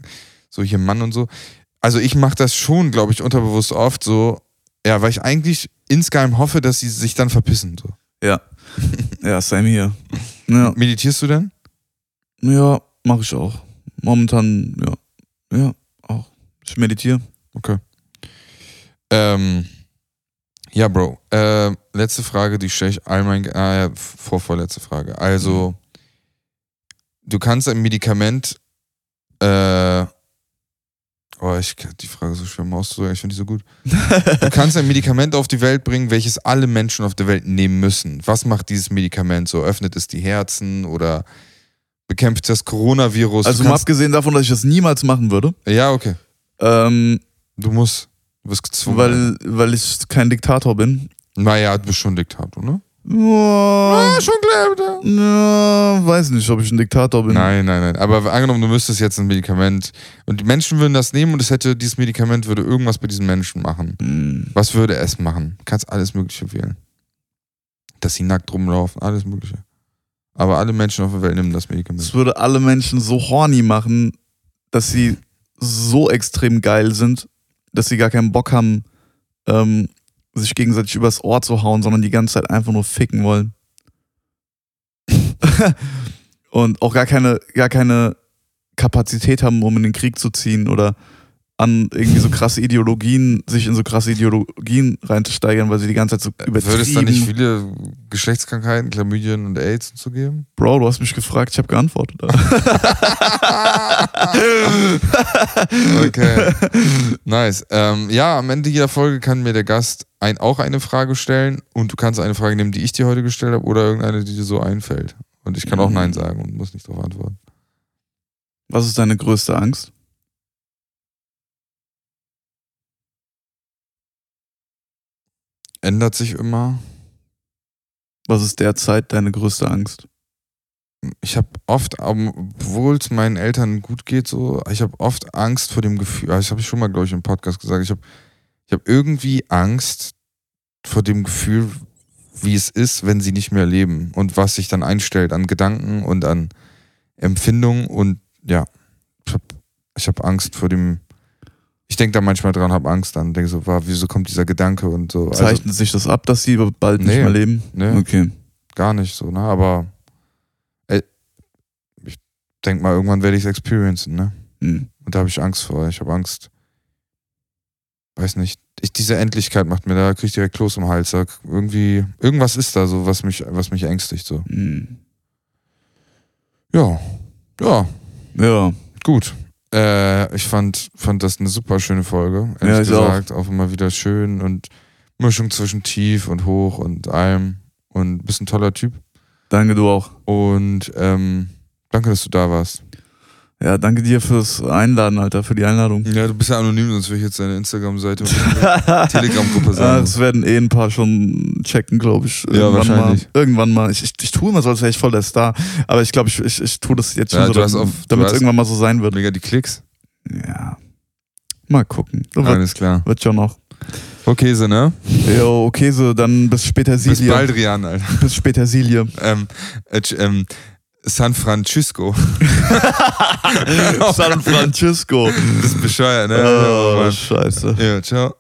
so hier Mann und so, also ich mache das schon, glaube ich, unterbewusst oft so, ja, weil ich eigentlich insgeheim hoffe, dass sie sich dann verpissen. So. Ja. ja, same hier. Ja, Meditierst du denn? ja mache ich auch. Momentan, ja. Ja, auch. Ich meditiere. Okay. Ähm, ja, Bro. Äh, letzte Frage, die stelle ich all mein. Ah, ja, vor, vorletzte Frage. Also, du kannst ein Medikament. Äh, oh, ich die Frage so schwer mal auszudrücken, ich finde die so gut. Du kannst ein Medikament auf die Welt bringen, welches alle Menschen auf der Welt nehmen müssen. Was macht dieses Medikament so? Öffnet es die Herzen oder bekämpft das Coronavirus? Also mal abgesehen davon, dass ich das niemals machen würde, ja, okay. ähm, Du musst. Du wirst gezwungen. weil, weil ich kein Diktator bin. Naja, du bist schon Diktator, ne? Ja, schon klar. ja, weiß nicht, ob ich ein Diktator bin. Nein, nein, nein. Aber angenommen, du müsstest jetzt ein Medikament und die Menschen würden das nehmen und es hätte, dieses Medikament würde irgendwas bei diesen Menschen machen. Hm. Was würde es machen? Du kannst alles Mögliche wählen. Dass sie nackt rumlaufen, alles Mögliche. Aber alle Menschen auf der Welt nehmen das Medikament. Es würde alle Menschen so horny machen, dass sie so extrem geil sind, dass sie gar keinen Bock haben, ähm, sich gegenseitig übers Ohr zu hauen, sondern die ganze Zeit einfach nur ficken wollen. Und auch gar keine, gar keine Kapazität haben, um in den Krieg zu ziehen oder an irgendwie so krasse Ideologien, sich in so krasse Ideologien reinzusteigern, weil sie die ganze Zeit so übertrieben... Würde es da nicht viele Geschlechtskrankheiten, Chlamydien und AIDS so geben? Bro, du hast mich gefragt, ich habe geantwortet. Okay. Nice. Ähm, ja, am Ende jeder Folge kann mir der Gast ein, auch eine Frage stellen und du kannst eine Frage nehmen, die ich dir heute gestellt habe oder irgendeine, die dir so einfällt. Und ich kann auch Mhm. Nein sagen und muss nicht darauf antworten. Was ist deine größte Angst? Ändert sich immer. Was ist derzeit deine größte Angst? Ich habe oft, obwohl es meinen Eltern gut geht, so, ich habe oft Angst vor dem Gefühl. Das habe ich schon mal, glaube ich, im Podcast gesagt. Ich habe ich hab irgendwie Angst vor dem Gefühl, wie es ist, wenn sie nicht mehr leben und was sich dann einstellt an Gedanken und an Empfindungen. Und ja, ich habe ich hab Angst vor dem. Ich denke da manchmal dran, habe Angst dann, denke so, wow, wieso kommt dieser Gedanke und so. Also, Zeichnet sich das ab, dass sie bald nicht Nee. mehr leben? ne? Okay. gar nicht so, ne? Aber äh, ich denke mal, irgendwann werde ich es experiencen, ne? Hm. Und da habe ich Angst vor. Ich habe Angst. Weiß nicht. Ich, diese Endlichkeit macht mir, da kriege ich direkt Kloß im Hals. Da irgendwie, irgendwas ist da so, was mich, was mich ängstigt. So. Hm. Ja. Ja, Ja. gut. Äh, ich fand, fand das eine super schöne Folge. Ja, Ehrlich ich auch. gesagt. Auch. immer wieder schön und Mischung zwischen tief und hoch und allem. Und bist ein toller Typ. Danke, du auch. Und ähm, danke, dass du da warst. Ja, danke dir fürs Einladen, Alter, für die Einladung. Ja, du bist ja anonym, sonst würde ich jetzt deine Instagram-Seite und Telegram-Gruppe Ah, sagen. das werden eh ein paar schon checken, glaube ich. Ja, wahrscheinlich. Mal. Irgendwann mal. Ich, ich, ich tue tue immer so, als wäre ich voll der Star. Aber ich glaube, ich, ich, ich tue das jetzt schon Ja, so, damit es irgendwann mal so sein wird. Mega die Klicks. Ja. Mal gucken. Wird, Alles klar. wird schon noch. Okay, so, ne? Jo, okay, so, dann bis später Bis Silie. bald, Rian, Alter. Bis später Silie. Ähm, äh, ähm, San Francisco. San Francisco. Das ist bescheuert, ne? Oh, Mann. scheiße. Ja, ciao.